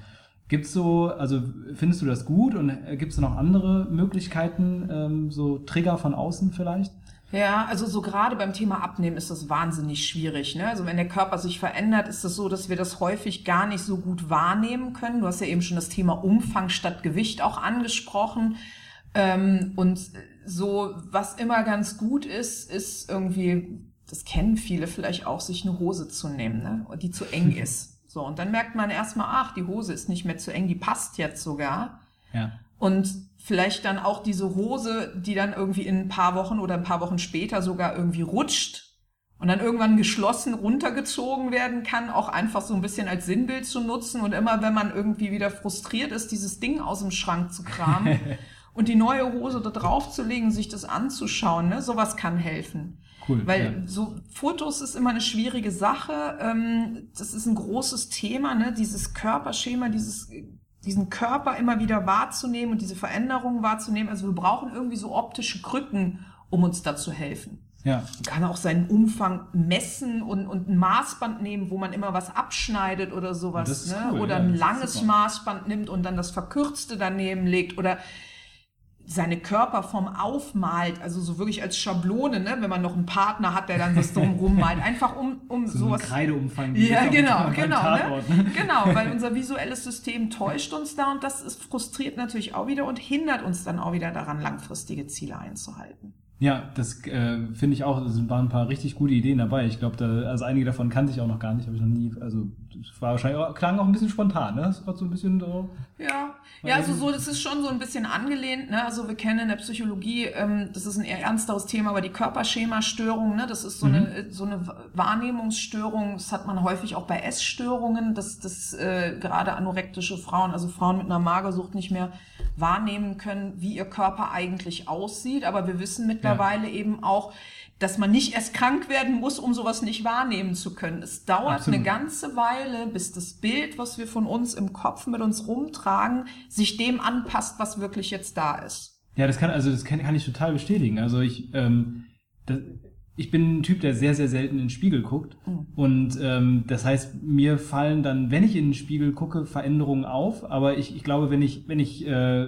Gibt's so, also findest du das gut und gibt es noch andere Möglichkeiten, ähm, so Trigger von außen vielleicht? Ja, also so gerade beim Thema Abnehmen ist das wahnsinnig schwierig. Ne? Also wenn der Körper sich verändert, ist es so, dass wir das häufig gar nicht so gut wahrnehmen können. Du hast ja eben schon das Thema Umfang statt Gewicht auch angesprochen. Ähm, und so, was immer ganz gut ist, ist irgendwie, das kennen viele vielleicht auch, sich eine Hose zu nehmen, ne? die zu eng (laughs) ist. So, und dann merkt man erstmal, ach, die Hose ist nicht mehr zu eng, die passt jetzt sogar. Ja. Und vielleicht dann auch diese Hose, die dann irgendwie in ein paar Wochen oder ein paar Wochen später sogar irgendwie rutscht und dann irgendwann geschlossen runtergezogen werden kann, auch einfach so ein bisschen als Sinnbild zu nutzen und immer, wenn man irgendwie wieder frustriert ist, dieses Ding aus dem Schrank zu kramen (laughs) und die neue Hose da drauf zu legen, sich das anzuschauen, ne? sowas kann helfen. Cool. Weil ja. so Fotos ist immer eine schwierige Sache. Ähm, das ist ein großes Thema, ne? Dieses Körperschema, dieses diesen Körper immer wieder wahrzunehmen und diese Veränderungen wahrzunehmen. Also wir brauchen irgendwie so optische Krücken, um uns da zu helfen. ja. Man kann auch seinen Umfang messen und, und ein Maßband nehmen, wo man immer was abschneidet oder sowas. Ne? cool, oder ja, ein langes. Maßband nimmt und dann das verkürzte daneben legt oder seine Körperform aufmalt, also so wirklich als Schablone, ne? wenn man noch einen Partner hat, der dann das drum rummalt, (laughs) einfach um, um So sowas Kreideumfang. ja, genau, genau. Tatort, Ne? Genau, weil (laughs) unser visuelles System täuscht uns da und das ist frustriert natürlich auch wieder und hindert uns dann auch wieder daran, langfristige Ziele einzuhalten. Ja, das äh, finde ich auch. Es waren ein paar richtig gute Ideen dabei. Ich glaube, da, also einige davon kannte ich auch noch gar nicht, habe ich noch nie. Also es war wahrscheinlich auch, klang auch ein bisschen spontan, ne? Es war so ein bisschen so. Ja, ja, also so, das ist schon so ein bisschen angelehnt. Ne? Also wir kennen in der Psychologie, ähm, das ist ein eher ernsteres Thema, aber die Körperschemastörung, ne? das ist so eine so eine Wahrnehmungsstörung. Das hat man häufig auch bei Essstörungen, dass dass äh, gerade anorektische Frauen, also Frauen mit einer Magersucht, nicht mehr wahrnehmen können, wie ihr Körper eigentlich aussieht. Aber wir wissen mittlerweile eben auch, dass man nicht erst krank werden muss, um sowas nicht wahrnehmen zu können. Es dauert Absolut. eine ganze Weile, bis das Bild, was wir von uns im Kopf mit uns rumtragen, sich dem anpasst, was wirklich jetzt da ist. Ja, das kann, also das kann, kann ich total bestätigen. Also ich, ähm, das, ich bin ein Typ, der sehr, sehr selten in den Spiegel guckt. Mhm. Und ähm, das heißt, mir fallen dann, wenn ich in den Spiegel gucke, Veränderungen auf. Aber ich, ich glaube, wenn ich, wenn ich äh,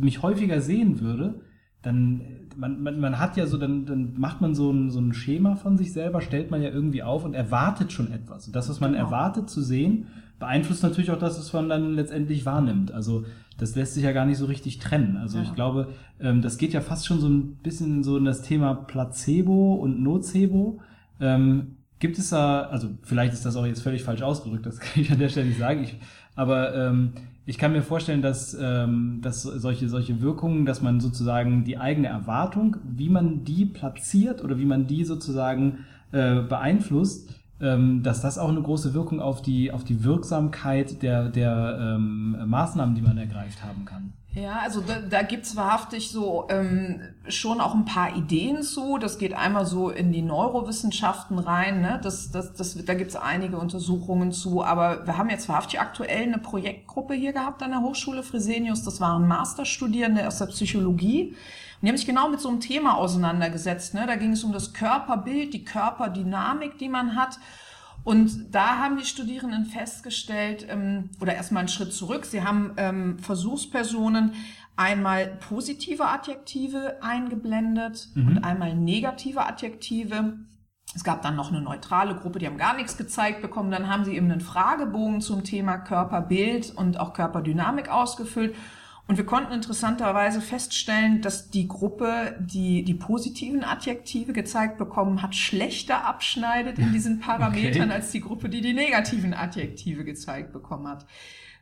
mich häufiger sehen würde, dann man, man, man hat ja so, dann, dann macht man so ein, so ein Schema von sich selber, stellt man ja irgendwie auf und erwartet schon etwas. Und das, was man genau. erwartet zu sehen, beeinflusst natürlich auch das, was man dann letztendlich wahrnimmt. Also das lässt sich ja gar nicht so richtig trennen. Also ja. ich glaube, ähm, das geht ja fast schon so ein bisschen so in das Thema Placebo und Nocebo. Ähm, gibt es da, also vielleicht ist das auch jetzt völlig falsch ausgedrückt, das kann ich an der Stelle nicht sagen, ich, aber ähm, ich kann mir vorstellen, dass, ähm, dass solche, solche Wirkungen, dass man sozusagen die eigene Erwartung, wie man die platziert oder wie man die sozusagen äh, beeinflusst, ähm, dass das auch eine große Wirkung auf die, auf die Wirksamkeit der, der ähm, Maßnahmen, die man ergreift haben kann. Ja, also da, da gibt's wahrhaftig so ähm, schon auch ein paar Ideen zu. Das geht einmal so in die Neurowissenschaften rein. Ne? Das, das, das, da gibt's einige Untersuchungen zu. Aber wir haben jetzt wahrhaftig aktuell eine Projektgruppe hier gehabt an der Hochschule Fresenius. Das waren Masterstudierende aus der Psychologie. Und die haben sich genau mit so einem Thema auseinandergesetzt. Ne? Da ging es um das Körperbild, die Körperdynamik, die man hat. Und da haben die Studierenden festgestellt, ähm, oder erstmal einen Schritt zurück, sie haben ähm, Versuchspersonen einmal positive Adjektive eingeblendet mhm. und einmal negative Adjektive. Es gab dann noch eine neutrale Gruppe, die haben gar nichts gezeigt bekommen. Dann haben sie eben einen Fragebogen zum Thema Körperbild und auch Körperdynamik ausgefüllt. Und wir konnten interessanterweise feststellen, dass die Gruppe, die die positiven Adjektive gezeigt bekommen hat, schlechter abschneidet in diesen (laughs) Parametern okay. als die Gruppe, die die negativen Adjektive gezeigt bekommen hat.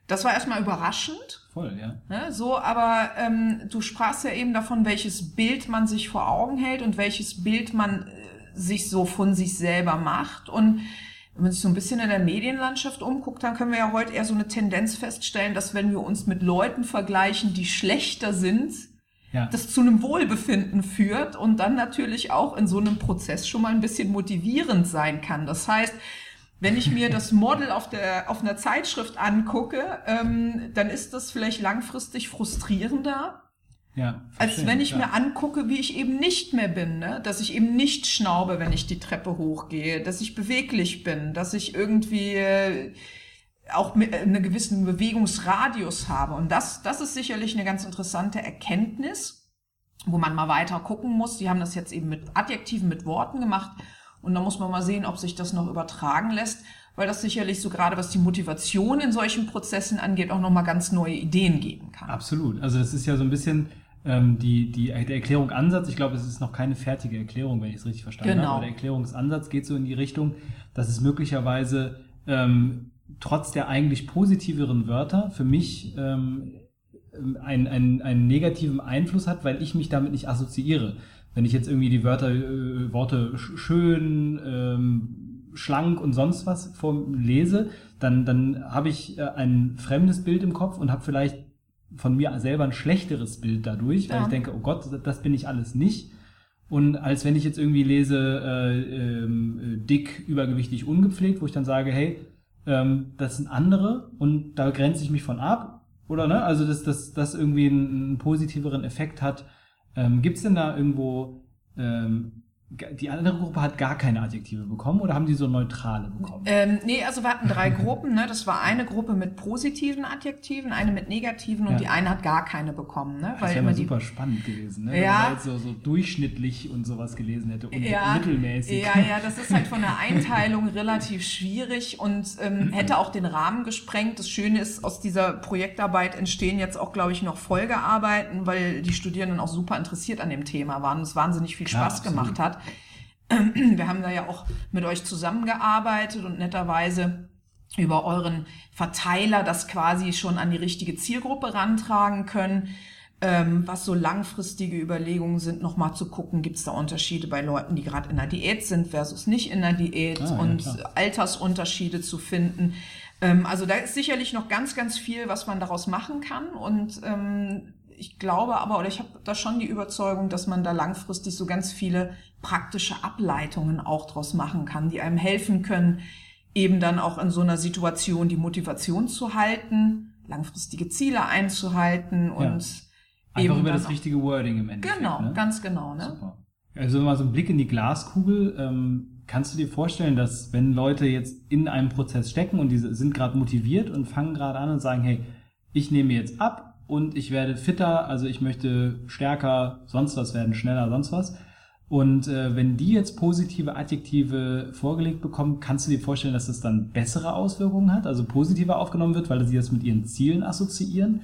Das war erstmal überraschend. Voll, ja. Ne, so, aber ähm, du sprachst ja eben davon, welches Bild man sich vor Augen hält und welches Bild man äh, sich so von sich selber macht. Und wenn man sich so ein bisschen in der Medienlandschaft umguckt, dann können wir ja heute eher so eine Tendenz feststellen, dass wenn wir uns mit Leuten vergleichen, die schlechter sind, ja. das zu einem Wohlbefinden führt und dann natürlich auch in so einem Prozess schon mal ein bisschen motivierend sein kann. Das heißt, wenn ich mir das (laughs) Model auf, der, auf einer Zeitschrift angucke, ähm, dann ist das vielleicht langfristig frustrierender, ja, als wenn ich ja. mir angucke, wie ich eben nicht mehr bin, ne? dass ich eben nicht schnaube, wenn ich die Treppe hochgehe, dass ich beweglich bin, dass ich irgendwie äh, auch mit, äh, einen gewissen Bewegungsradius habe. Und das, das ist sicherlich eine ganz interessante Erkenntnis, wo man mal weiter gucken muss. Die haben das jetzt eben mit Adjektiven, mit Worten gemacht. Und da muss man mal sehen, ob sich das noch übertragen lässt, weil das sicherlich so gerade was die Motivation in solchen Prozessen angeht, auch nochmal ganz neue Ideen geben kann. Absolut. Also das ist ja so ein bisschen ähm, die, die, der Erklärungsansatz, ich glaube, es ist noch keine fertige Erklärung, wenn ich es richtig verstanden genau. habe, aber der Erklärungsansatz geht so in die Richtung, dass es möglicherweise ähm, trotz der eigentlich positiveren Wörter für mich ähm, einen, einen, einen negativen Einfluss hat, weil ich mich damit nicht assoziiere. Wenn ich jetzt irgendwie die Wörter, äh, Worte schön, ähm, schlank und sonst was lese, dann, dann habe ich äh, ein fremdes Bild im Kopf und habe vielleicht von mir selber ein schlechteres Bild dadurch, weil ja. ich denke, oh Gott, das bin ich alles nicht. Und als wenn ich jetzt irgendwie lese, äh, äh, dick, übergewichtig, ungepflegt, wo ich dann sage, hey, ähm, das sind andere und da grenze ich mich von ab. Oder ne? Also dass das, das irgendwie einen, einen positiveren Effekt hat. Ähm, Gibt es denn da irgendwo ähm, die andere Gruppe hat gar keine Adjektive bekommen oder haben die so neutrale bekommen? Ähm, nee, also wir hatten drei Gruppen. Ne? Das war eine Gruppe mit positiven Adjektiven, eine mit negativen und ja. die eine hat gar keine bekommen. Ne? Weil das wäre immer super spannend gewesen, ne? ja. wenn man jetzt so, so durchschnittlich und sowas gelesen hätte und ja, mittelmäßig. Ja, ja, das ist halt von der Einteilung relativ schwierig und ähm, hätte auch den Rahmen gesprengt. Das Schöne ist, aus dieser Projektarbeit entstehen jetzt auch, glaube ich, noch Folgearbeiten, weil die Studierenden auch super interessiert an dem Thema waren und es wahnsinnig viel Spaß ja, gemacht hat. (clears throat) Wir haben da ja auch mit euch zusammengearbeitet und netterweise über euren Verteiler das quasi schon an die richtige Zielgruppe rantragen können. Ähm, was so langfristige Überlegungen sind, nochmal zu gucken, gibt es da Unterschiede bei Leuten, die gerade in der Diät sind versus nicht in der Diät ah, und ja, Altersunterschiede zu finden. Ähm, also da ist sicherlich noch ganz, ganz viel, was man daraus machen kann und ähm, ich glaube aber, oder ich habe da schon die Überzeugung, dass man da langfristig so ganz viele praktische Ableitungen auch draus machen kann, die einem helfen können, eben dann auch in so einer Situation die Motivation zu halten, langfristige Ziele einzuhalten und ja. Einfach über das richtige Wording im Endeffekt. Genau, ne? ganz genau. Ne? Super. Also mal so ein Blick in die Glaskugel. Ähm, kannst du dir vorstellen, dass wenn Leute jetzt in einem Prozess stecken und die sind gerade motiviert und fangen gerade an und sagen, hey, ich nehme jetzt ab und ich werde fitter, also ich möchte stärker, sonst was werden, schneller, sonst was. Und äh, wenn die jetzt positive Adjektive vorgelegt bekommen, kannst du dir vorstellen, dass das dann bessere Auswirkungen hat, also positiver aufgenommen wird, weil sie das mit ihren Zielen assoziieren?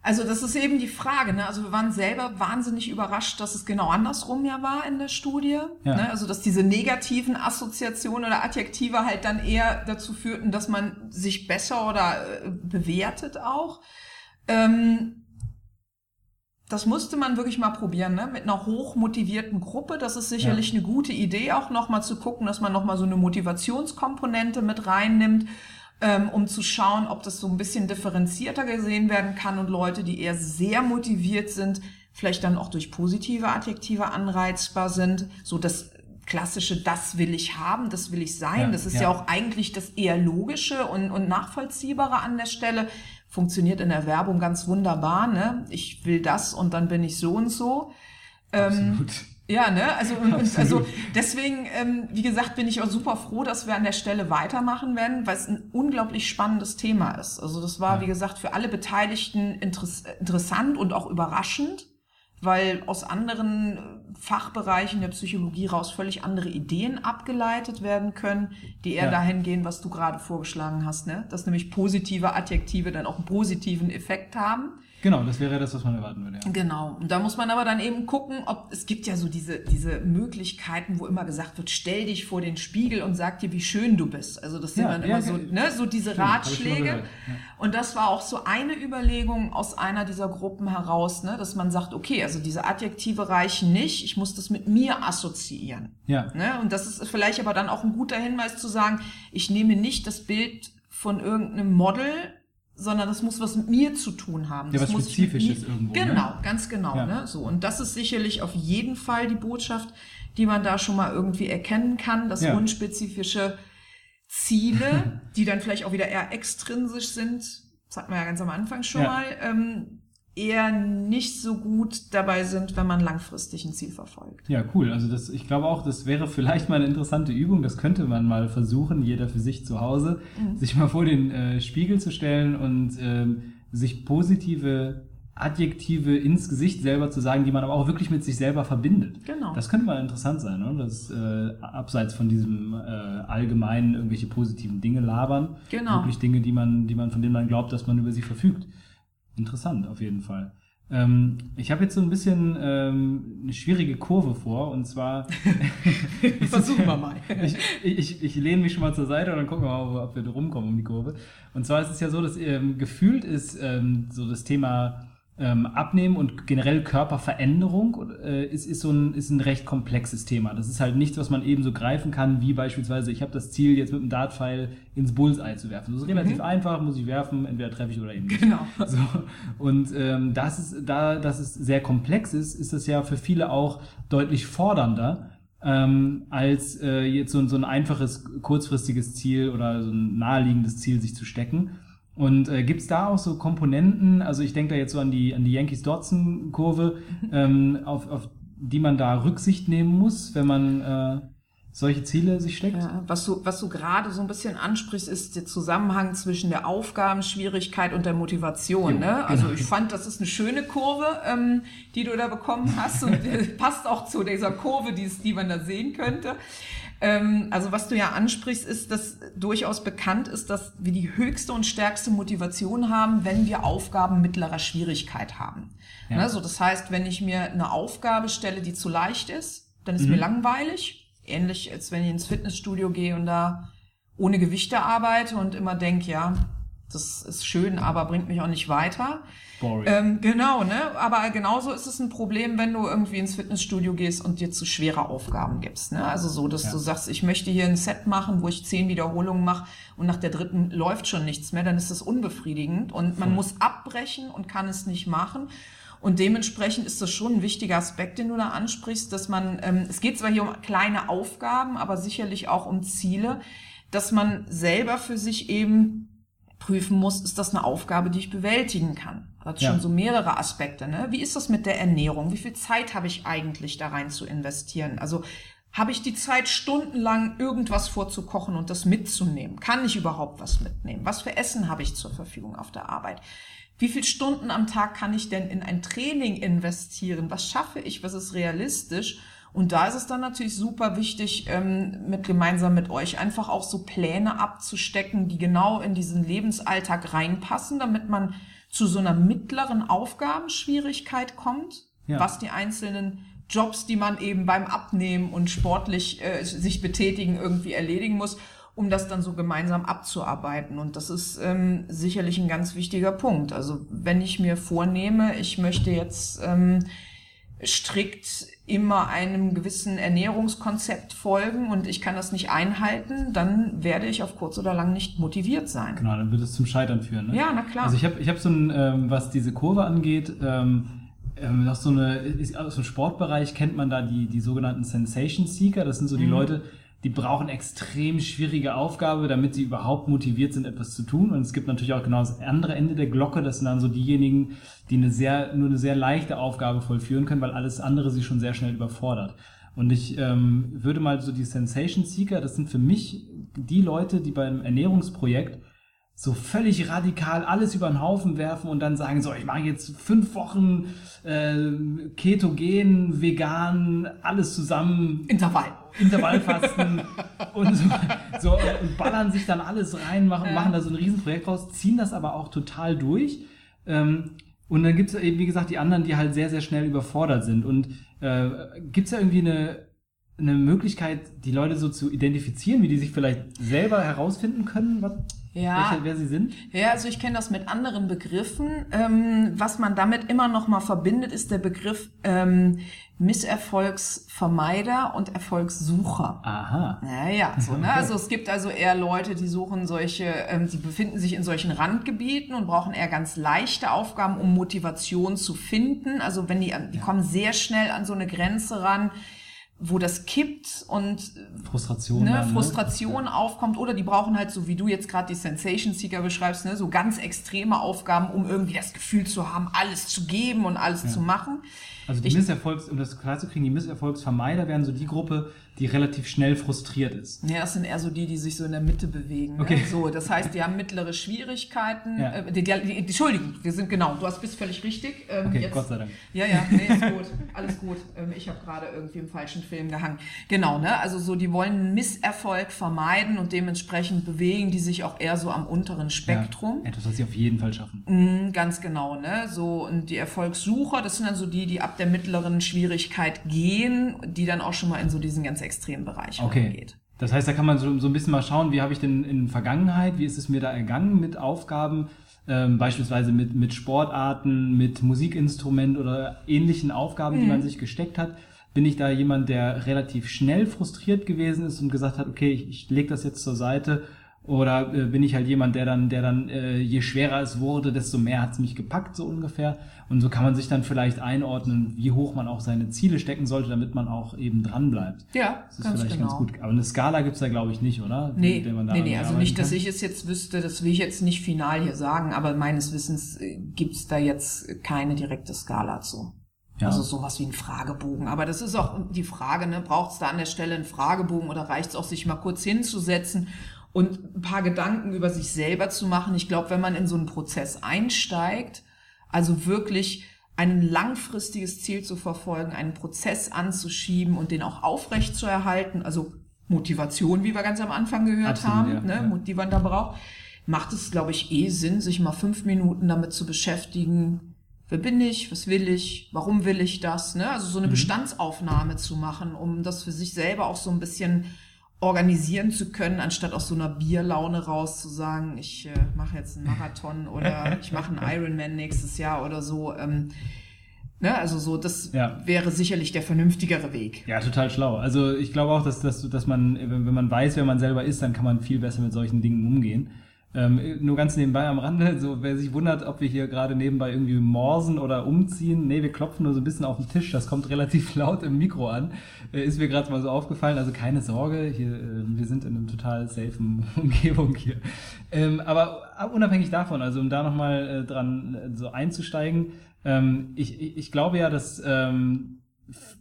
Also das ist eben die Frage. Ne? Also wir waren selber wahnsinnig überrascht, dass es genau andersrum ja war in der Studie. Ja. Ne? Also dass diese negativen Assoziationen oder Adjektive halt dann eher dazu führten, dass man sich besser oder äh, bewertet auch. Ähm, das musste man wirklich mal probieren, ne? mit einer hochmotivierten Gruppe. Das ist sicherlich ja. eine gute Idee, auch nochmal zu gucken, dass man nochmal so eine Motivationskomponente mit reinnimmt, ähm, um zu schauen, ob das so ein bisschen differenzierter gesehen werden kann und Leute, die eher sehr motiviert sind, vielleicht dann auch durch positive Adjektive anreizbar sind. So das klassische, das will ich haben, das will ich sein. Ja, das ist ja. ja auch eigentlich das eher logische und, und nachvollziehbare an der Stelle funktioniert in der Werbung ganz wunderbar. Ne? Ich will das und dann bin ich so und so. Ähm, ja, ne? Also, also deswegen, ähm, wie gesagt, bin ich auch super froh, dass wir an der Stelle weitermachen werden, weil es ein unglaublich spannendes Thema ist. Also das war, ja. wie gesagt, für alle Beteiligten interess interessant und auch überraschend weil aus anderen äh, Fachbereichen der Psychologie raus völlig andere Ideen abgeleitet werden können, die eher ja. dahin gehen, was du gerade vorgeschlagen hast, ne? Dass nämlich positive Adjektive dann auch einen positiven Effekt haben. Genau, das wäre das, was man erwarten würde. Ja. Genau. Und da muss man aber dann eben gucken, ob es gibt ja so diese, diese Möglichkeiten, wo immer gesagt wird, stell dich vor den Spiegel und sag dir, wie schön du bist. Also das sind ja, dann ja, immer so, ne, so diese stimmt, Ratschläge. Und das war auch so eine Überlegung aus einer dieser Gruppen heraus, ne, dass man sagt, okay, also diese Adjektive reichen nicht, ich muss das mit mir assoziieren. Ja. Ne? Und das ist vielleicht aber dann auch ein guter Hinweis zu sagen, ich nehme nicht das Bild von irgendeinem Model, sondern das muss was mit mir zu tun haben. Ja, das was Spezifisches irgendwo. Ne? Genau, ne? ganz genau. Ja. Ne? So, und das ist sicherlich auf jeden Fall die Botschaft, die man da schon mal irgendwie erkennen kann, dass ja. unspezifische Ziele, (laughs) die dann vielleicht auch wieder eher extrinsisch sind, das hatten wir ja ganz am Anfang schon ja. mal, ähm, eher nicht so gut dabei sind, wenn man langfristig ein Ziel verfolgt. Ja, cool. Also das, ich glaube auch, das wäre vielleicht mal eine interessante Übung. Das könnte man mal versuchen, jeder für sich zu Hause, mhm. sich mal vor den äh, Spiegel zu stellen und ähm, sich positive Adjektive ins Gesicht selber zu sagen, die man aber auch wirklich mit sich selber verbindet. Genau. Das könnte mal interessant sein, ne? Das äh, abseits von diesem äh, allgemeinen irgendwelche positiven Dinge labern, genau. wirklich Dinge, die man, die man von denen man glaubt, dass man über sie verfügt. Interessant, auf jeden Fall. Ähm, ich habe jetzt so ein bisschen ähm, eine schwierige Kurve vor und zwar. (laughs) Versuchen wir mal. (laughs) ich, ich, ich lehne mich schon mal zur Seite und dann gucken wir mal, ob wir da rumkommen um die Kurve. Und zwar ist es ja so, dass ähm, gefühlt ist ähm, so das Thema ähm, Abnehmen und generell Körperveränderung äh, ist, ist so ein, ist ein recht komplexes Thema. Das ist halt nichts, was man eben so greifen kann, wie beispielsweise, ich habe das Ziel, jetzt mit dem Dartpfeil ins Bullseye zu werfen. Das ist relativ mhm. einfach, muss ich werfen, entweder treffe ich oder eben nicht. Genau. (laughs) So. Und ähm, das ist, da das ist sehr komplex ist, ist das ja für viele auch deutlich fordernder. Ähm, als äh, jetzt so, so ein einfaches, kurzfristiges Ziel oder so ein naheliegendes Ziel sich zu stecken. Und äh, gibt es da auch so Komponenten, also ich denke da jetzt so an die, an die Yankees-Dotson-Kurve, ähm, auf, auf die man da Rücksicht nehmen muss, wenn man äh, solche Ziele sich steckt? Ja, was du, was du gerade so ein bisschen ansprichst, ist der Zusammenhang zwischen der Aufgabenschwierigkeit und der Motivation. Jo, ne? Also genau. ich fand, das ist eine schöne Kurve, ähm, die du da bekommen hast und (laughs) passt auch zu dieser Kurve, die, die man da sehen könnte. Ähm, also was du ja ansprichst, ist, dass durchaus bekannt ist, dass wir die höchste und stärkste Motivation haben, wenn wir Aufgaben mittlerer Schwierigkeit haben. Ja. Ne? So, das heißt, wenn ich mir eine Aufgabe stelle, die zu leicht ist, dann ist mhm. mir langweilig. Ähnlich als wenn ich ins Fitnessstudio gehe und da ohne Gewichte arbeite und immer denke, ja, Das ist schön, aber bringt mich auch nicht weiter. Boring. Ähm, genau, ne? Aber genauso ist es ein Problem, wenn du irgendwie ins Fitnessstudio gehst und dir zu schwere Aufgaben gibst. Ne? Also so, dass Ja. du sagst, ich möchte hier ein Set machen, wo ich zehn Wiederholungen mache und nach der dritten läuft schon nichts mehr, dann ist das unbefriedigend und man Voll. muss abbrechen und kann es nicht machen. Und dementsprechend ist das schon ein wichtiger Aspekt, den du da ansprichst, dass man, ähm, es geht zwar hier um kleine Aufgaben, aber sicherlich auch um Ziele, dass man selber für sich eben prüfen muss, ist das eine Aufgabe, die ich bewältigen kann. Das hat Ja. schon so mehrere Aspekte. Ne? Wie ist das mit der Ernährung? Wie viel Zeit habe ich eigentlich da rein zu investieren? Also habe ich die Zeit, stundenlang irgendwas vorzukochen und das mitzunehmen? Kann ich überhaupt was mitnehmen? Was für Essen habe ich zur Verfügung auf der Arbeit? Wie viele Stunden am Tag kann ich denn in ein Training investieren? Was schaffe ich? Was ist realistisch? Und da ist es dann natürlich super wichtig, ähm, mit gemeinsam mit euch einfach auch so Pläne abzustecken, die genau in diesen Lebensalltag reinpassen, damit man zu so einer mittleren Aufgabenschwierigkeit kommt, Ja. was die einzelnen Jobs, die man eben beim Abnehmen und sportlich äh, sich betätigen, irgendwie erledigen muss, um das dann so gemeinsam abzuarbeiten. Und das ist ähm, sicherlich ein ganz wichtiger Punkt. Also wenn ich mir vornehme, ich möchte jetzt ähm, strikt immer einem gewissen Ernährungskonzept folgen und ich kann das nicht einhalten, dann werde ich auf kurz oder lang nicht motiviert sein. Genau, dann wird es zum Scheitern führen. Ne? Ja, na klar. Also ich habe ich hab so ein, ähm, was diese Kurve angeht, ähm, ähm, so eine, ist, aus dem Sportbereich kennt man da die, die sogenannten Sensation Seeker. Das sind so die Mhm. Leute, die brauchen extrem schwierige Aufgabe, damit sie überhaupt motiviert sind, etwas zu tun. Und es gibt natürlich auch genau das andere Ende der Glocke. Das sind dann so diejenigen, die eine sehr, nur eine sehr leichte Aufgabe vollführen können, weil alles andere sie schon sehr schnell überfordert. Und ich ähm, würde mal so die Sensation Seeker, das sind für mich die Leute, die beim Ernährungsprojekt so völlig radikal alles über den Haufen werfen und dann sagen, so, ich mache jetzt fünf Wochen äh, ketogen, vegan, alles zusammen, Intervall. Intervallfasten (laughs) und so, so und ballern sich dann alles rein, machen, Ja. machen da so ein Riesenprojekt raus, ziehen das aber auch total durch. Ähm, und dann gibt es eben, wie gesagt, die anderen, die halt sehr, sehr schnell überfordert sind. Und äh, gibt es da irgendwie eine, eine Möglichkeit, die Leute so zu identifizieren, wie die sich vielleicht selber herausfinden können, was, Ja. welche, wer sie sind? Ja, also ich kenne das mit anderen Begriffen. Ähm, was man damit immer noch mal verbindet, ist der Begriff ähm, Misserfolgsvermeider und Erfolgssucher. Aha. Ja, ja, so, ne? Also es gibt also eher Leute, die suchen solche, ähm, die befinden sich in solchen Randgebieten und brauchen eher ganz leichte Aufgaben, um Motivation zu finden. Also wenn die, die kommen sehr schnell an so eine Grenze ran, wo das kippt und Frustration. ne, dann, Frustration aufkommt oder die brauchen halt so wie du jetzt gerade die Sensation Seeker beschreibst, ne, so ganz extreme Aufgaben, um irgendwie das Gefühl zu haben, alles zu geben und alles zu machen. Also die Ich- Misserfolgs, um das klar zu kriegen, die Misserfolgsvermeider wären so die Gruppe, die relativ schnell frustriert ist. Ja, das sind eher so die, die sich so in der Mitte bewegen. Okay. Ne? So, das heißt, die haben mittlere Schwierigkeiten. Ja. Äh, die, die, die, Entschuldigung, wir sind genau. Du hast bist völlig richtig. Ähm, Okay, jetzt, Gott sei Dank. Ja, ja, nee, ist gut. Alles gut. Ähm, ich habe gerade irgendwie im falschen Film gehangen. Genau, ne? Also so, die wollen Misserfolg vermeiden und dementsprechend bewegen die sich auch eher so am unteren Spektrum. Ja, etwas, was sie auf jeden Fall schaffen. Mhm, ganz genau, ne? So, und die Erfolgssucher, das sind dann so die, die ab der mittleren Schwierigkeit gehen, die dann auch schon mal in so diesen ganz extremen Bereich Okay. reingeht. Das heißt, da kann man so, so ein bisschen mal schauen, wie habe ich denn in Vergangenheit, wie ist es mir da ergangen mit Aufgaben, ähm, beispielsweise mit, mit Sportarten, mit Musikinstrument oder ähnlichen Aufgaben, die man sich gesteckt hat. Bin ich da jemand, der relativ schnell frustriert gewesen ist und gesagt hat, okay, ich, ich lege das jetzt zur Seite Oder äh, bin ich halt jemand, der dann, der dann, äh, je schwerer es wurde, desto mehr hat es mich gepackt, so ungefähr. Und so kann man sich dann vielleicht einordnen, wie hoch man auch seine Ziele stecken sollte, damit man auch eben dran bleibt. Ja, Das ist ganz vielleicht genau. ganz gut. Aber eine Skala gibt's da, glaube ich, nicht, oder? Nee, Mit der man da nee, nee, also nicht, dass kann? ich es jetzt wüsste, das will ich jetzt nicht final hier sagen, aber meines Wissens äh, gibt's da jetzt keine direkte Skala zu. Ja. Also sowas wie ein Fragebogen. Aber das ist auch die Frage, ne? braucht es da an der Stelle einen Fragebogen oder reicht es auch, sich mal kurz hinzusetzen und ein paar Gedanken über sich selber zu machen? Ich glaube, wenn man in so einen Prozess einsteigt, also wirklich ein langfristiges Ziel zu verfolgen, einen Prozess anzuschieben und den auch aufrecht zu erhalten, also Motivation, wie wir ganz am Anfang gehört Absolut, haben, ja, ne, ja. die man da braucht, macht es, glaube ich, eh Sinn, sich mal fünf Minuten damit zu beschäftigen, wer bin ich, was will ich, warum will ich das, ne? Also so eine Mhm. Bestandsaufnahme zu machen, um das für sich selber auch so ein bisschen organisieren zu können, anstatt aus so einer Bierlaune raus zu sagen, ich äh, mache jetzt einen Marathon (laughs) oder ich mache einen Ironman nächstes Jahr oder so. Ähm, ne? Also so, das ja. wäre sicherlich der vernünftigere Weg. Ja, total schlau. Also ich glaube auch, dass, dass, dass man, wenn man weiß, wer man selber ist, dann kann man viel besser mit solchen Dingen umgehen. Ähm, nur ganz nebenbei am Rande, so wer sich wundert, ob wir hier gerade nebenbei irgendwie morsen oder umziehen, nee, wir klopfen nur so ein bisschen auf den Tisch, das kommt relativ (laughs) laut im Mikro an, äh, ist mir gerade mal so aufgefallen, also keine Sorge, hier, äh, wir sind in einem total safen (laughs) Umgebung hier. Ähm, aber unabhängig davon, also um da nochmal äh, dran äh, so einzusteigen, ähm, ich, ich, ich glaube ja, dass ähm,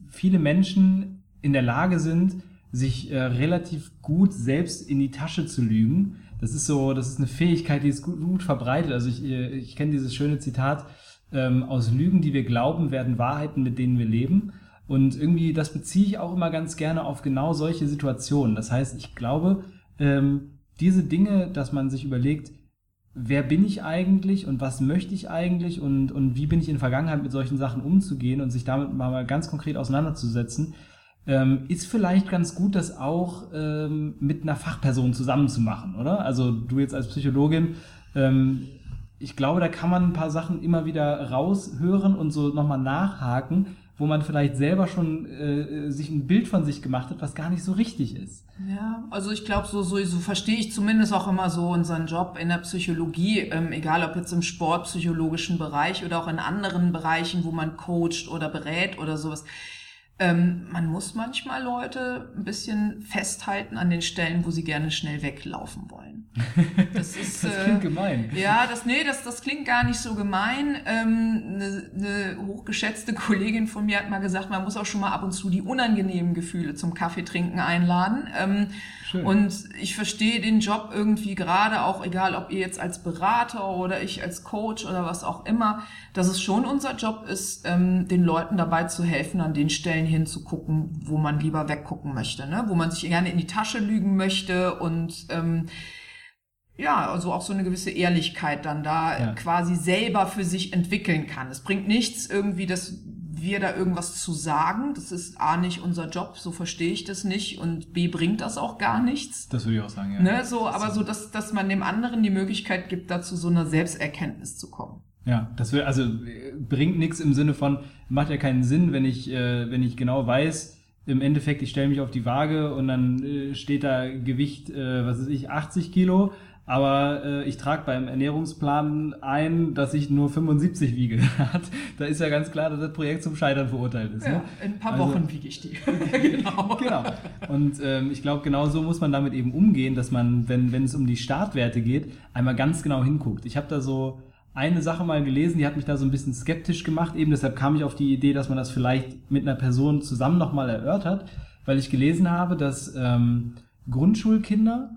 viele Menschen in der Lage sind, sich äh, relativ gut selbst in die Tasche zu lügen das ist so, das ist eine Fähigkeit, die ist gut, gut verbreitet. Also ich, ich kenne dieses schöne Zitat, ähm, aus Lügen, die wir glauben, werden Wahrheiten, mit denen wir leben. Und irgendwie, das beziehe ich auch immer ganz gerne auf genau solche Situationen. Das heißt, ich glaube, ähm, diese Dinge, dass man sich überlegt, wer bin ich eigentlich und was möchte ich eigentlich und, und wie bin ich in Vergangenheit mit solchen Sachen umzugehen und sich damit mal ganz konkret auseinanderzusetzen, ähm, ist vielleicht ganz gut, das auch ähm, mit einer Fachperson zusammen zu machen, oder? Also du jetzt als Psychologin, ähm, ich glaube, da kann man ein paar Sachen immer wieder raushören und so nochmal nachhaken, wo man vielleicht selber schon äh, sich ein Bild von sich gemacht hat, was gar nicht so richtig ist. Ja, also ich glaube, so, so, so verstehe ich zumindest auch immer so unseren Job in der Psychologie, ähm, egal ob jetzt im sportpsychologischen Bereich oder auch in anderen Bereichen, wo man coacht oder berät oder sowas ähm, man muss manchmal Leute ein bisschen festhalten an den Stellen, wo sie gerne schnell weglaufen wollen. (laughs) Das, ist, das klingt äh, gemein. Ja, das, nee, das, das klingt gar nicht so gemein. Ähm, eine, eine hochgeschätzte Kollegin von mir hat mal gesagt, man muss auch schon mal ab und zu die unangenehmen Gefühle zum Kaffeetrinken einladen. Ähm, Schön. Und ich verstehe den Job irgendwie gerade auch, egal ob ihr jetzt als Berater oder ich als Coach oder was auch immer, dass es schon unser Job ist, ähm, den Leuten dabei zu helfen, an den Stellen hinzugucken, wo man lieber weggucken möchte, ne? wo man sich gerne in die Tasche lügen möchte und ähm, ja, also auch so eine gewisse Ehrlichkeit dann da ja. quasi selber für sich entwickeln kann. Es bringt nichts irgendwie, dass wir da irgendwas zu sagen. Das ist A nicht unser Job, so verstehe ich das nicht. Und B bringt das auch gar nichts. Das würde ich auch sagen, ja. Ne, so, aber so, dass, dass man dem anderen die Möglichkeit gibt, dazu so einer Selbsterkenntnis zu kommen. Ja, das will, also bringt nichts im Sinne von, macht ja keinen Sinn, wenn ich, äh, wenn ich genau weiß, im Endeffekt, ich stelle mich auf die Waage und dann äh, steht da Gewicht, äh, was weiß ich, 80 Kilo aber äh, ich trage beim Ernährungsplan ein, dass ich nur 75 wiege. (laughs) da ist ja ganz klar, dass das Projekt zum Scheitern verurteilt ist. Ja, ne? in ein paar also, Wochen wiege ich die. (laughs) genau. (laughs) genau. Und ähm, ich glaube, genau so muss man damit eben umgehen, dass man, wenn, wenn es um die Startwerte geht, einmal ganz genau hinguckt. Ich habe da so eine Sache mal gelesen, die hat mich da so ein bisschen skeptisch gemacht. Eben deshalb kam ich auf die Idee, dass man das vielleicht mit einer Person zusammen nochmal erörtert, weil ich gelesen habe, dass ähm, Grundschulkinder